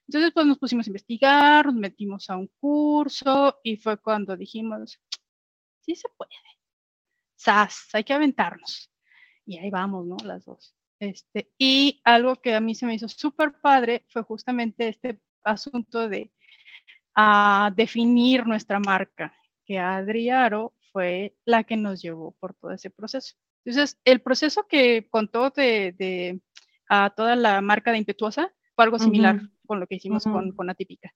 Entonces, pues nos pusimos a investigar, nos metimos a un curso y fue cuando dijimos, sí se puede. SAS, hay que aventarnos. Y ahí vamos, ¿no? Las dos. Este, y algo que a mí se me hizo súper padre fue justamente este asunto de a definir nuestra marca, que Adriaro fue la que nos llevó por todo ese proceso. Entonces, el proceso que contó de, de a toda la marca de Impetuosa fue algo similar con lo que hicimos con, con Atípica.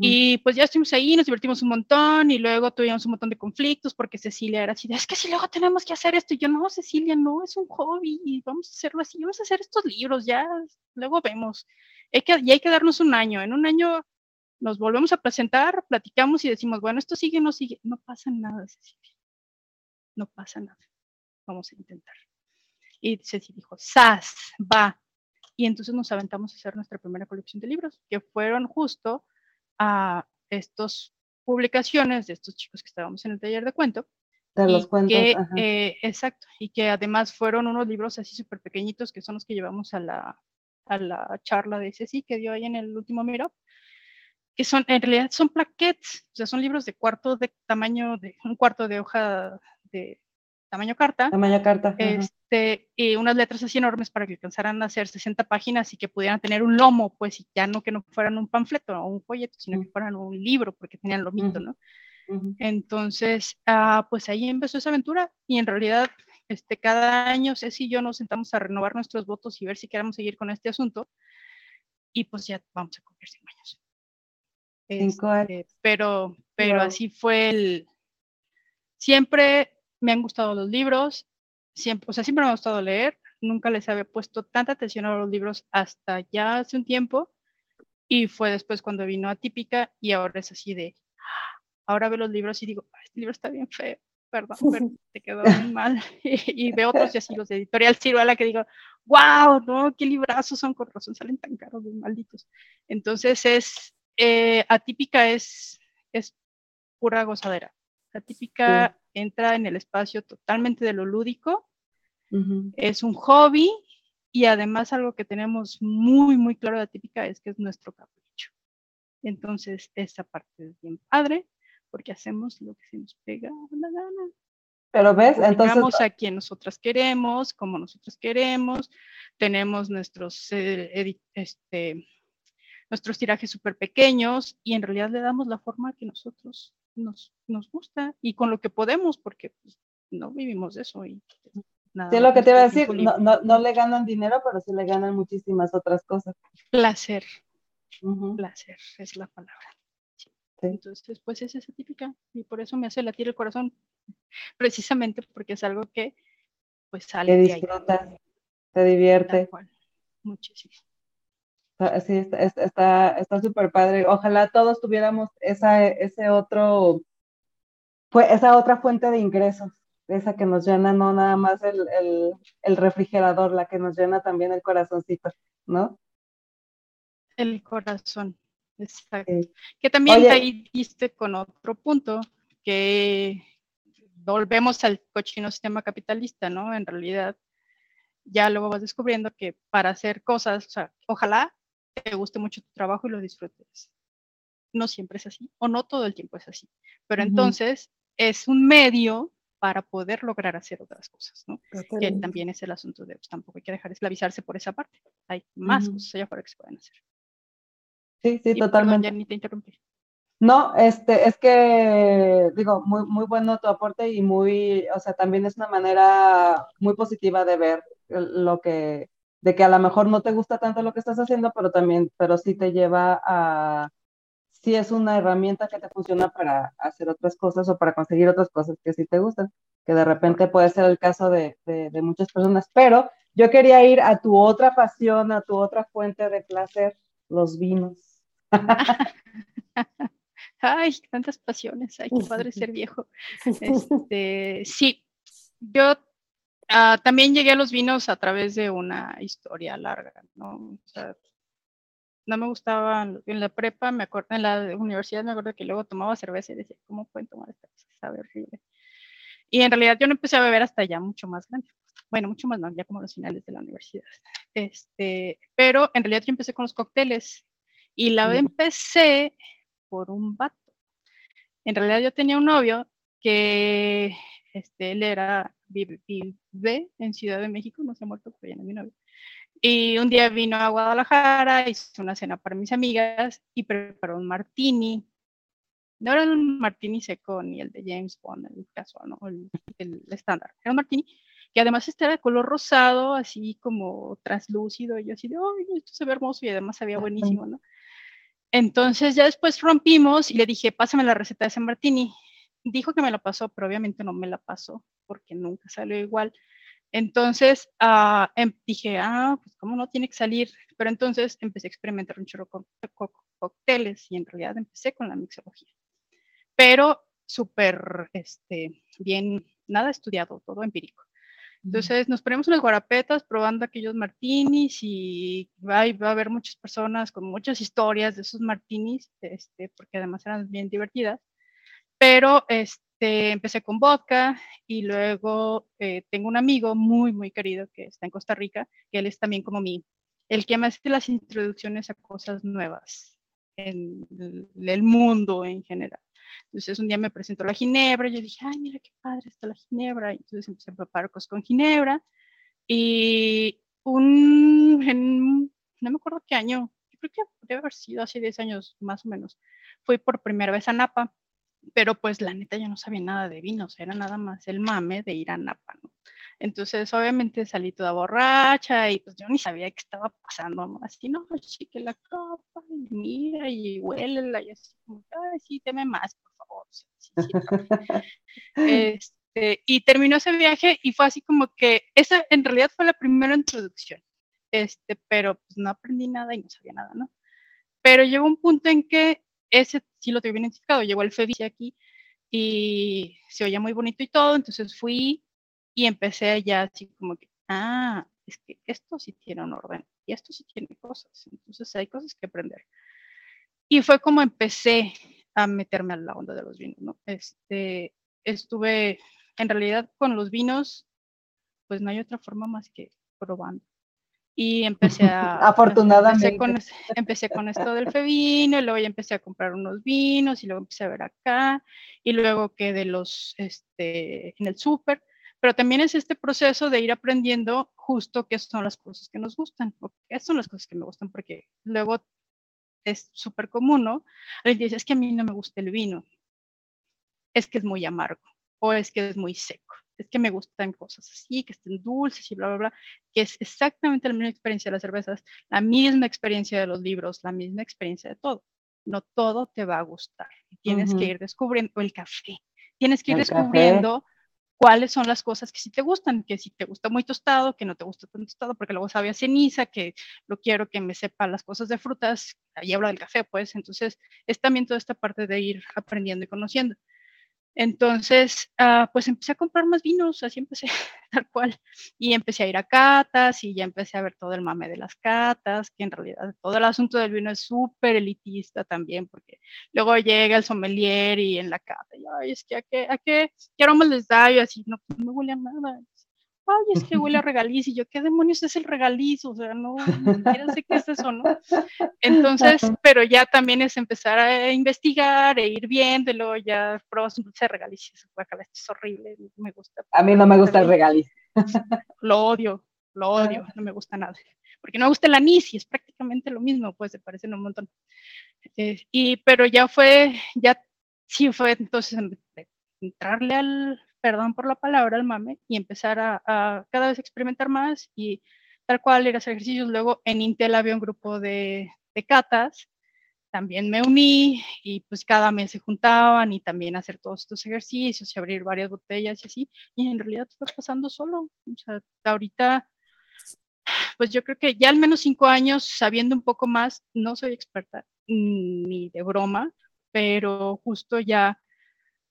Y pues ya estuvimos ahí, nos divertimos un montón y luego tuvimos un montón de conflictos porque Cecilia era así, es que si luego tenemos que hacer esto y yo no, Cecilia, no, es un hobby vamos a hacerlo así, vamos a hacer estos libros, ya, luego vemos. Hay que, y hay que darnos un año, en un año nos volvemos a presentar, platicamos y decimos, bueno, esto sigue, no sigue, no pasa nada, Cecilia, no pasa nada, vamos a intentar. Y Cecilia dijo, ¡Sas! Va. Y entonces nos aventamos a hacer nuestra primera colección de libros, que fueron justo a estas publicaciones de estos chicos que estábamos en el taller de cuento. De los cuentos. Eh, exacto, y que además fueron unos libros así súper pequeñitos que son los que llevamos a la, a la charla de Ceci que dio ahí en el último Miro, que son, en realidad son plaquettes, o sea, son libros de cuarto de tamaño, de un cuarto de hoja de tamaño carta. Tamaño carta. Este, y unas letras así enormes para que alcanzaran a hacer 60 páginas y que pudieran tener un lomo, pues, y ya no que no fueran un panfleto o un folleto, sino que fueran un libro, porque tenían lomito, ¿no? Entonces, ah, pues ahí empezó esa aventura y en realidad, este, cada año Ceci y yo nos sentamos a renovar nuestros votos y ver si queremos seguir con este asunto. Y pues ya vamos a cumplir cinco años. Cinco este, pero, pero así fue el... Siempre me han gustado los libros, siempre, o sea, siempre me ha gustado leer, nunca les había puesto tanta atención a los libros hasta ya hace un tiempo y fue después cuando vino Atípica y ahora es así de, ahora veo los libros y digo, este libro está bien feo, perdón, pero te quedó muy mal [LAUGHS] y, veo otros y así los de editorial Ciruela que digo, wow, no, qué librazos son, con razón salen tan caros, de malditos. Entonces es, eh, Atípica es, es pura gozadera. Atípica entra en el espacio totalmente de lo lúdico, es un hobby y además algo que tenemos muy, muy claro de típica es que es nuestro capricho. Entonces, esa parte es bien padre porque hacemos lo que se nos pega la gana. Pero ves, entonces... a quien nosotras queremos, como nosotros queremos, tenemos nuestros, eh, este, nuestros tirajes súper pequeños y en realidad le damos la forma que nosotros nos, nos gusta y con lo que podemos, porque pues, no vivimos de eso. Y, nada sí, lo que te iba a decir, no, no, no, le ganan dinero, pero sí le ganan muchísimas otras cosas. Placer. Placer es la palabra. Entonces, pues es esa típica y por eso me hace latir el corazón, [LAUGHS] precisamente porque es algo que pues sale. Te disfruta, te divierte. Muchísimo. Sí, está súper padre. Ojalá todos tuviéramos esa, ese otro, pues, esa otra fuente de ingresos, esa que nos llena no nada más el, el refrigerador, la que nos llena también el corazoncito, ¿no? El corazón. Exacto. Que también ahí diste con otro punto, que volvemos al cochino sistema capitalista, ¿no? En realidad, ya luego vas descubriendo que para hacer cosas, o sea, ojalá te guste mucho tu trabajo y lo disfrutes. No siempre es así, o no todo el tiempo es así, pero entonces es un medio para poder lograr hacer otras cosas, ¿no? Que también es el asunto de, pues, tampoco hay que dejar esclavizarse por esa parte. Hay más cosas allá afuera que se pueden hacer. Sí, sí, totalmente. No, este, es que, digo, muy, muy bueno tu aporte y muy, o sea, también es una manera muy positiva de ver lo que, de que a lo mejor no te gusta tanto lo que estás haciendo, pero también, pero sí te lleva a, sí es una herramienta que te funciona para hacer otras cosas o para conseguir otras cosas que sí te gustan, que de repente puede ser el caso de, de, de muchas personas, pero yo quería ir a tu otra pasión, a tu otra fuente de placer, los vinos. [LAUGHS] Ay, tantas pasiones. Ay, qué padre ser viejo. [LAUGHS] Este, sí, yo ah, también llegué a los vinos a través de una historia larga, ¿no? O sea, no me gustaba en la prepa, me acuerdo, en la universidad me acuerdo que luego tomaba cerveza y decía, ¿cómo pueden tomar esta cosa? Sabe horrible. Y en realidad yo no empecé a beber hasta ya mucho más grande. Bueno, mucho más, no, ya como los finales de la universidad. Este, pero en realidad yo empecé con los cócteles y la empecé por un vato. En realidad yo tenía un novio que este, él era, vive, en Ciudad de México, no se ha muerto, pero ya no es mi novio. Y un día vino a Guadalajara, hizo una cena para mis amigas y preparó un martini. No era un martini seco ni el de James Bond, el casual, ¿no? el, el estándar. Era un martini que además estaba de color rosado, así como translúcido. Y yo así de, ¡ay, esto se ve hermoso! Y además sabía buenísimo, ¿no? Entonces ya después rompimos y le dije, pásame la receta de San Martini. Dijo que me la pasó, pero obviamente no me la pasó porque nunca salió igual. Entonces uh, dije, ah, pues cómo no tiene que salir. Pero entonces empecé a experimentar un chorro con cócteles y en realidad empecé con la mixología. Pero súper este, bien, nada estudiado, todo empírico. Entonces nos ponemos unas guarapetas probando aquellos martinis y va, va, a haber muchas personas con muchas historias de esos martinis, este, porque además eran bien divertidas. Pero este, empecé con vodka y luego eh, tengo un amigo muy, muy querido que está en Costa Rica, que él es también como mí, el que me hace las introducciones a cosas nuevas en el mundo en general. Entonces un día me presentó la ginebra, y yo dije, ay, mira qué padre está la ginebra. Entonces empecé a preparar cosas con ginebra. Y un, no me acuerdo qué año, yo creo que debe haber sido hace 10 años más o menos, fui por primera vez a Napa, pero pues la neta yo no sabía nada de vinos, era nada más el mame de ir a Napa, ¿no? Entonces, obviamente salí toda borracha y pues yo ni sabía qué estaba pasando, ¿no? Así, no, chique la copa y mira y huélela y así como, ay, sí, teme más, por favor. [LAUGHS] este, y terminó ese viaje y fue así como que esa en realidad fue la primera introducción, este, pero pues no aprendí nada y no sabía nada, ¿no? Pero llegó un punto en que ese sí lo tuve bien identificado, llegó el FEBICE aquí y se oía muy bonito y todo, entonces fui y empecé ya así como que, ah, es que esto sí tiene un orden y esto sí tiene cosas, entonces hay cosas que aprender. Y fue como empecé a meterme a la onda de los vinos, ¿no? Este, estuve, en realidad con los vinos, pues no hay otra forma más que probando. Y empecé a... [LAUGHS] Afortunadamente. Empecé con, esto del fevino, y luego ya empecé a comprar unos vinos, y luego empecé a ver acá, y luego que de los, este, en el súper, pero también es este proceso de ir aprendiendo justo qué son las cosas que nos gustan, o qué son las cosas que me gustan, porque luego es súper común, ¿no? Alguien dice, es que a mí no me gusta el vino, es que es muy amargo, o es que es muy seco es que me gustan cosas así, que estén dulces y bla, bla, bla, que es exactamente la misma experiencia de las cervezas, la misma experiencia de los libros, la misma experiencia de todo. No todo te va a gustar. Tienes que ir descubriendo el café. Tienes que ir descubriendo cuáles son las cosas que sí te gustan, que si te gusta muy tostado, que no te gusta tan tostado, porque luego sabe a ceniza, que lo quiero que me sepa las cosas de frutas, ahí habla del café, pues, entonces es también toda esta parte de ir aprendiendo y conociendo. Entonces, ah, pues empecé a comprar más vinos, así empecé, [LAUGHS] tal cual. Y empecé a ir a catas y ya empecé a ver todo el mame de las catas, que en realidad todo el asunto del vino es súper elitista también, porque luego llega el sommelier y en la cata, y, ay, es que a qué, a qué, qué aromas les da, y así, no, pues no huele a nada ay, es que huele a [LAUGHS] regaliz, y yo, ¿qué demonios es el regaliz? O sea, no, no sé qué es eso, ¿no? Entonces, pero ya también es empezar a investigar e ir viéndolo, ya pruebas un dulce regaliz, y eso, es horrible, me gusta. A mí no me gusta el regaliz. Lo odio, lo odio, no me gusta nada. Porque no me gusta el anís y es prácticamente lo mismo, pues se parecen un montón. Eh, y, pero ya fue, ya sí fue entonces entrarle al, perdón por la palabra, al mame, y empezar a, cada vez experimentar más y tal cual ir a hacer ejercicios. Luego en Intel había un grupo de, de catas, también me uní y pues cada mes se juntaban y también hacer todos estos ejercicios y abrir varias botellas y así. Y en realidad fue pasando solo. O sea, ahorita, pues yo creo que ya al menos cinco años sabiendo un poco más, no soy experta ni de broma, pero justo ya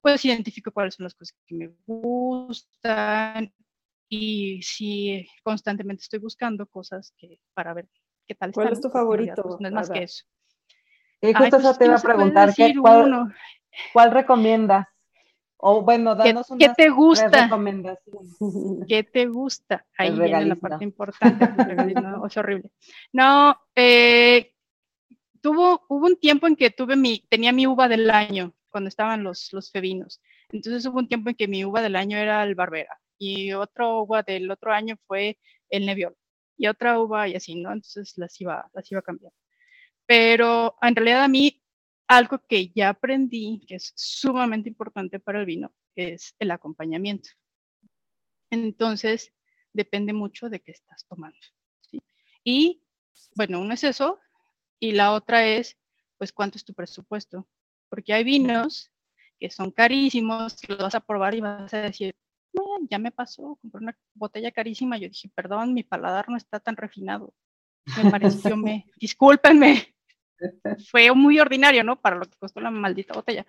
pues identifico cuáles son las cosas que me gustan y si constantemente estoy buscando cosas que para ver qué tal ¿Cuál es tu favorito? Pues, no es más que eso. Y justo eso pues, te iba a preguntar, ¿qué, cuál, cuál, recomiendas? O bueno, danos una ¿Qué te gusta? ¿Qué te gusta? Ahí viene la parte importante. es horrible. No, eh, tuvo, hubo un tiempo en que tuve mi, tenía mi uva del año cuando estaban los, los fevinos. Entonces hubo un tiempo en que mi uva del año era el Barbera y otra uva del otro año fue el Nebbiolo y otra uva y así, ¿no? Entonces las iba, las iba cambiando. Pero en realidad a mí algo que ya aprendí, que es sumamente importante para el vino, es el acompañamiento. Entonces, depende mucho de qué estás tomando. Y, bueno, uno es eso, y la otra es, pues, cuánto es tu presupuesto porque hay vinos que son carísimos, que los vas a probar y vas a decir, ya me pasó, compré una botella carísima, yo dije, perdón, mi paladar no está tan refinado. Me pareció, me, [LAUGHS] discúlpenme, fue muy ordinario, ¿no? Para lo que costó la maldita botella.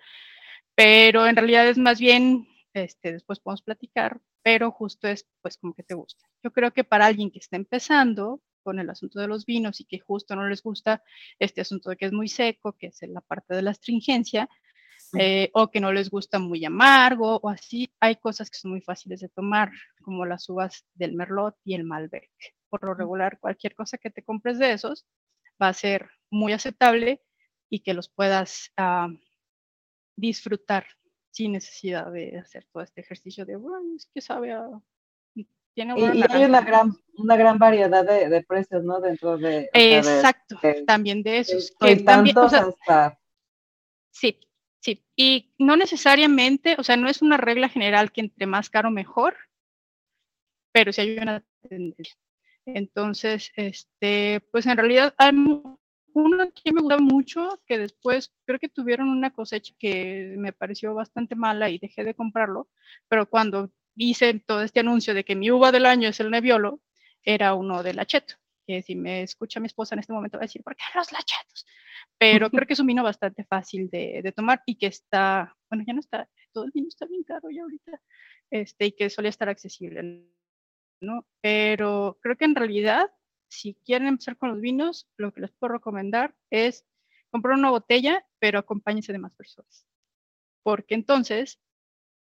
Pero en realidad es más bien, este, después podemos platicar, pero justo es, pues, como que te gusta. Yo creo que para alguien que está empezando, con el asunto de los vinos y que justo no les gusta este asunto de que es muy seco, que es la parte de la astringencia, eh, o que no les gusta muy amargo, o así. Hay cosas que son muy fáciles de tomar, como las uvas del Merlot y el Malbec. Por lo regular, cualquier cosa que te compres de esos va a ser muy aceptable y que los puedas ah, disfrutar sin necesidad de hacer todo este ejercicio de, bueno, es que sabe a y, hay una gran, una gran variedad de, precios, ¿no? Dentro de... Exacto, también de esos. sí, sí. Y no necesariamente, o sea, no es una regla general que entre más caro mejor, pero sí hay una tendencia. Entonces, este, pues en realidad hay uno que me gusta mucho, que después creo que tuvieron una cosecha que me pareció bastante mala y dejé de comprarlo, pero cuando hice todo este anuncio de que mi uva del año es el Nebbiolo, era uno de Lacheto, que si me escucha mi esposa en este momento va a decir, ¿por qué los Lachetos? Pero creo que es un vino bastante fácil de, tomar y que está, bueno, ya no está, todo el vino está bien caro ya ahorita, este, y que solía estar accesible, ¿no? Pero creo que en realidad, si quieren empezar con los vinos, lo que les puedo recomendar es comprar una botella, pero acompáñense de más personas. Porque entonces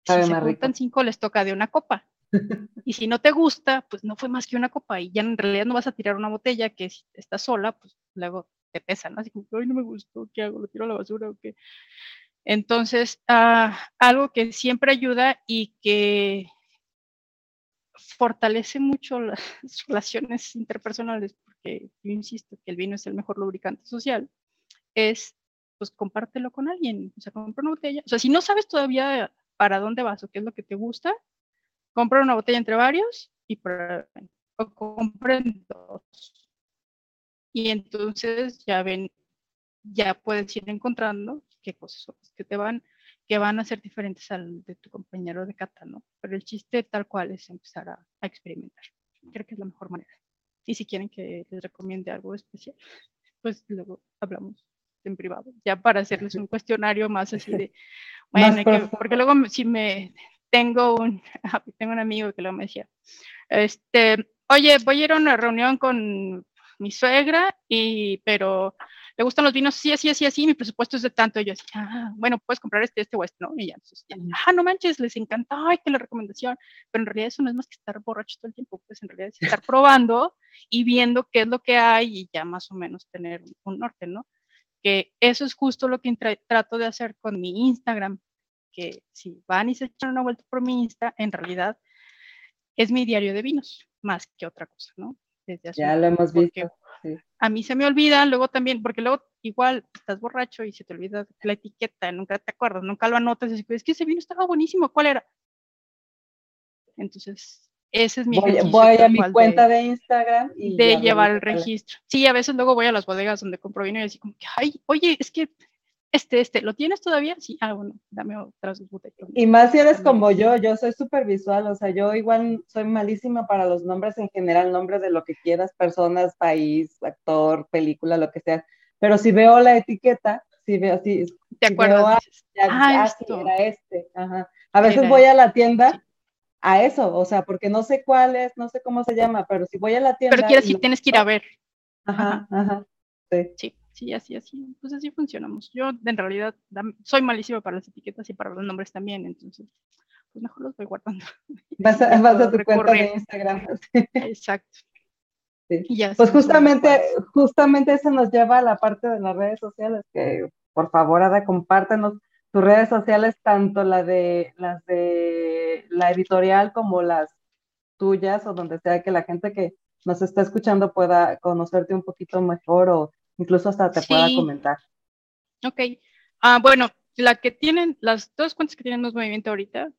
si se juntan cinco, les toca de una copa. [LAUGHS] Y si no te gusta, pues no fue más que una copa y ya en realidad no vas a tirar una botella que si estás sola, pues luego te pesa, ¿no? Así como, ay, no me gustó, ¿qué hago? ¿Lo tiro a la basura o qué? Entonces, ah, algo que siempre ayuda y que fortalece mucho [LAUGHS] las relaciones interpersonales, porque yo insisto que el vino es el mejor lubricante social, es, pues, compártelo con alguien, o sea, compra una botella, o sea, si no sabes todavía para dónde vas o qué es lo que te gusta, compra una botella entre varios y o compren dos. Y entonces ya ven, ya puedes ir encontrando qué cosas son que te van, que van a ser diferentes al de tu compañero de cata, ¿no? Pero el chiste tal cual es empezar a, a experimentar. Creo que es la mejor manera. Y si quieren que les recomiende algo especial, pues luego hablamos en privado, ya para hacerles un cuestionario más así de, [LAUGHS] bueno, que, porque luego si me tengo un, [LAUGHS] tengo un amigo que luego me decía, este, oye, voy a ir a una reunión con mi suegra, y, pero le gustan los vinos, sí, así, así, así, mi presupuesto es de tanto. Y yo decía, ah, bueno, puedes comprar este, este o este, ¿no? Y ya, entonces, ah, no manches, les encanta, ay, qué la recomendación. Pero en realidad eso no es más que estar borracho todo el tiempo, pues en realidad es estar [LAUGHS] probando y viendo qué es lo que hay y ya más o menos tener un norte, ¿no? Que eso es justo lo que trato de hacer con mi Instagram, que si van y se echan una vuelta por mi Insta, en realidad es mi diario de vinos, más que otra cosa, ¿no? ya lo hemos visto. A mí se me olvida, luego también, porque luego igual estás borracho y se te olvida la etiqueta, nunca te acuerdas, nunca lo anotas, y es que ese vino estaba buenísimo, ¿cuál era? Entonces, ese es mi Voy, voy a mi cuenta de, Instagram y de llevar el registro. Sí, a veces luego voy a las bodegas donde compro vino y así como que, ay, oye, es que este, este, ¿lo tienes todavía? Sí, ah, bueno, dame otras botellas. Y más si eres como yo, yo soy súper visual, o sea, yo igual soy malísima para los nombres en general, nombre de lo que quieras, personas, país, actor, película, lo que sea. Pero si veo la etiqueta, si veo así, ¿te acuerdas? ah, esto. era este. Ajá. A veces voy a la tienda a eso, o sea, porque no sé cuál es, no sé cómo se llama, pero si voy a la tienda. Pero quieres, si tienes que ir a ver. Ajá, ajá. Sí. sí sí, así, así, pues así funcionamos. Yo en realidad soy malísimo para las etiquetas y para los nombres también, entonces, pues mejor los voy guardando. [LAUGHS] Vas a, vas a tu cuenta de Instagram. [LAUGHS] [LAUGHS] Exacto. Sí. pues justamente, justamente eso nos lleva a la parte de las redes sociales, que por favor, Ada, compártenos tus redes sociales, tanto la de las de la editorial como las tuyas, o donde sea que la gente que nos está escuchando pueda conocerte un poquito mejor o incluso hasta te pueda comentar. Ok. Ah, bueno, la que tienen, las dos cuentas que tienen más movimiento ahorita,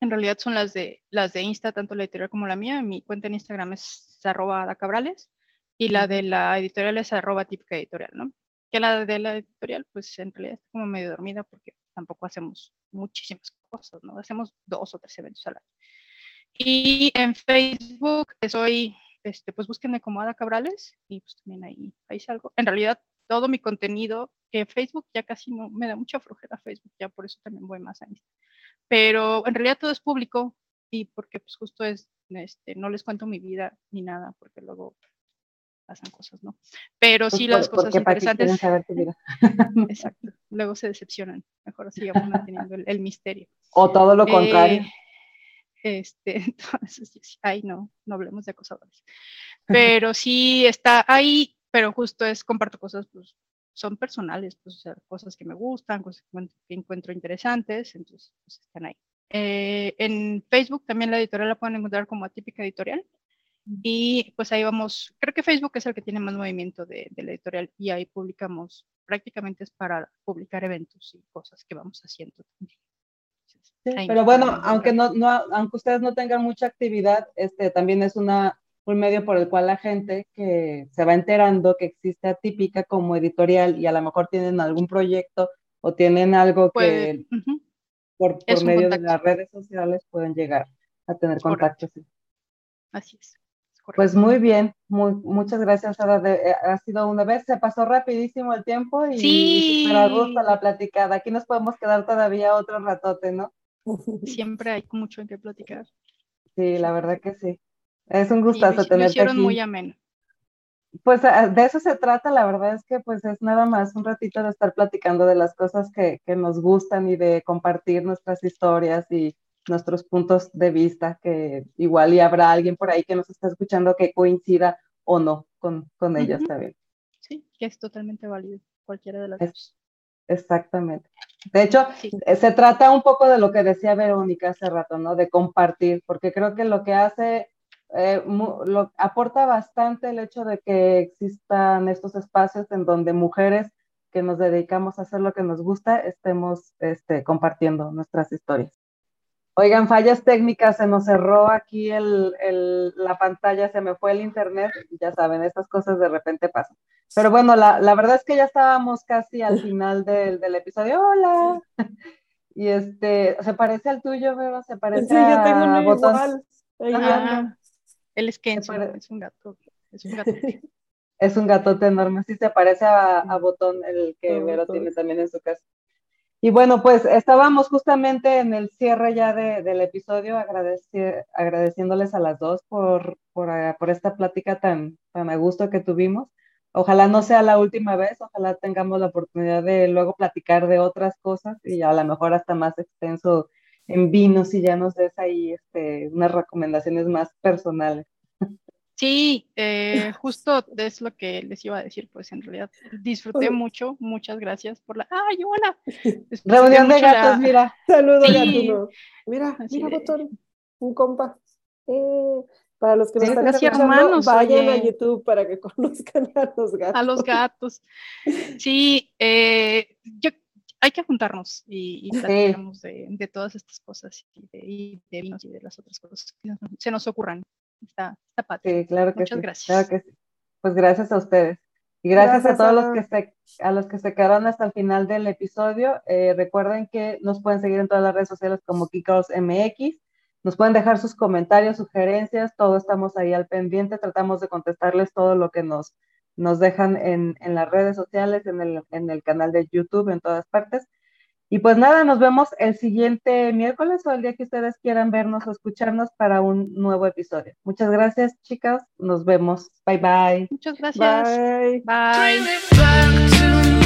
en realidad son las de las de Insta, tanto la editorial como la mía. Mi cuenta en Instagram es arroba cabrales y la de la editorial es arroba típica editorial, ¿no? Que la de la editorial, pues en realidad está como medio dormida porque tampoco hacemos muchísimas cosas, ¿no? Hacemos dos o tres eventos al año. Y en Facebook soy este, pues búsquenme como Ada Cabrales y pues también ahí, ahí salgo. En realidad, todo mi contenido, que Facebook ya casi no, me da mucha flojera Facebook, ya por eso también voy más a Instagram. Pero en realidad todo es público y porque pues justo es, este, no les cuento mi vida ni nada, porque luego pasan cosas, ¿no? Pero sí pues, las cosas interesantes. Saber tu vida. [LAUGHS] Exacto. Luego se decepcionan. Mejor sigamos manteniendo el, misterio. O todo lo contrario. Eh, este, [LAUGHS] entonces, ay, no, no hablemos de acosadores. [LAUGHS] Pero sí está ahí, pero justo es, comparto cosas, pues, son personales, pues, cosas que me gustan, cosas que encuentro interesantes, entonces, pues, están ahí. Eh, en Facebook también la editorial la pueden encontrar como atípica editorial. Y pues ahí vamos, creo que Facebook es el que tiene más movimiento de, de la editorial y ahí publicamos, prácticamente es para publicar eventos y cosas que vamos haciendo también. Pero bueno, aunque no, no, aunque ustedes no tengan mucha actividad, este también es una, un medio por el cual la gente que se va enterando que existe atípica como editorial y a lo mejor tienen algún proyecto o tienen algo que por, por medio de las redes sociales pueden llegar a tener contacto. Así es. Pues muy bien, muy, muchas gracias, Ada. Eh, ha sido una vez, se pasó rapidísimo el tiempo y sí. me gusta la platicada. Aquí nos podemos quedar todavía otro ratote, ¿no? [LAUGHS] Siempre hay mucho en qué platicar. Sí, la verdad que sí. Es un gustazo tenerte aquí. muy ameno. Pues ah, de eso se trata, la verdad es que pues es nada más un ratito de estar platicando de las cosas que, que nos gustan y de compartir nuestras historias y, nuestros puntos de vista, que igual y habrá alguien por ahí que nos está escuchando que coincida o no con, con ellas también. Sí, que es totalmente válido, cualquiera de las dos. Exactamente. De hecho, eh, se trata un poco de lo que decía Verónica hace rato, ¿no? De compartir, porque creo que lo que hace, eh, lo, aporta bastante el hecho de que existan estos espacios en donde mujeres que nos dedicamos a hacer lo que nos gusta estemos este, compartiendo nuestras historias. Oigan, fallas técnicas, se nos cerró aquí el, el, la pantalla, se me fue el internet, ya saben, estas cosas de repente pasan. Pero bueno, la, la verdad es que ya estábamos casi al final del, del episodio. Hola. Y este, se parece al tuyo, Beba, se parece sí, yo tengo a botón. Igual. él es Kenzo, es un gato, es un gato. [LAUGHS] es un gatote enorme, sí se parece a, a Botón, el que Vero tiene también en su casa. Y bueno, pues estábamos justamente en el cierre ya del episodio, agradeciéndoles a las dos por, por, eh, por, esta plática tan, tan a gusto que tuvimos. Ojalá no sea la última vez, ojalá tengamos la oportunidad de luego platicar de otras cosas y a lo mejor hasta más extenso en vinos y ya nos des ahí este, unas recomendaciones más personales. Sí, eh, [LAUGHS] justo es lo que les iba a decir, pues en realidad disfruté mucho, muchas gracias por la... ¡Ay, hola! [LAUGHS] Reunión de gatos, mira. Saludos, sí. Mira, mira, botón, un compa. Eh, para los que nos están escuchando, vayan a YouTube para que [LAUGHS] conozcan a los gatos. A los gatos. Sí, eh, yo, hay que juntarnos y, y de, de, todas estas cosas y de, y de vinos y de las otras cosas que se nos ocurran. Está, está padre. Sí, claro que Muchas sí, gracias. Claro que sí. Pues gracias a ustedes. Y gracias, gracias a todos a... los que se, a los que se quedaron hasta el final del episodio. Eh, recuerden que nos pueden seguir en todas las redes sociales como Kikos MX. Nos pueden dejar sus comentarios, sugerencias, todo estamos ahí al pendiente. Tratamos de contestarles todo lo que nos, nos dejan en, en las redes sociales, en el, en el canal de YouTube, en todas partes. Y pues nada, nos vemos el siguiente miércoles o el día que ustedes quieran vernos o escucharnos para un nuevo episodio. Muchas gracias, chicas. Nos vemos. Bye bye. Muchas gracias. Bye. Bye.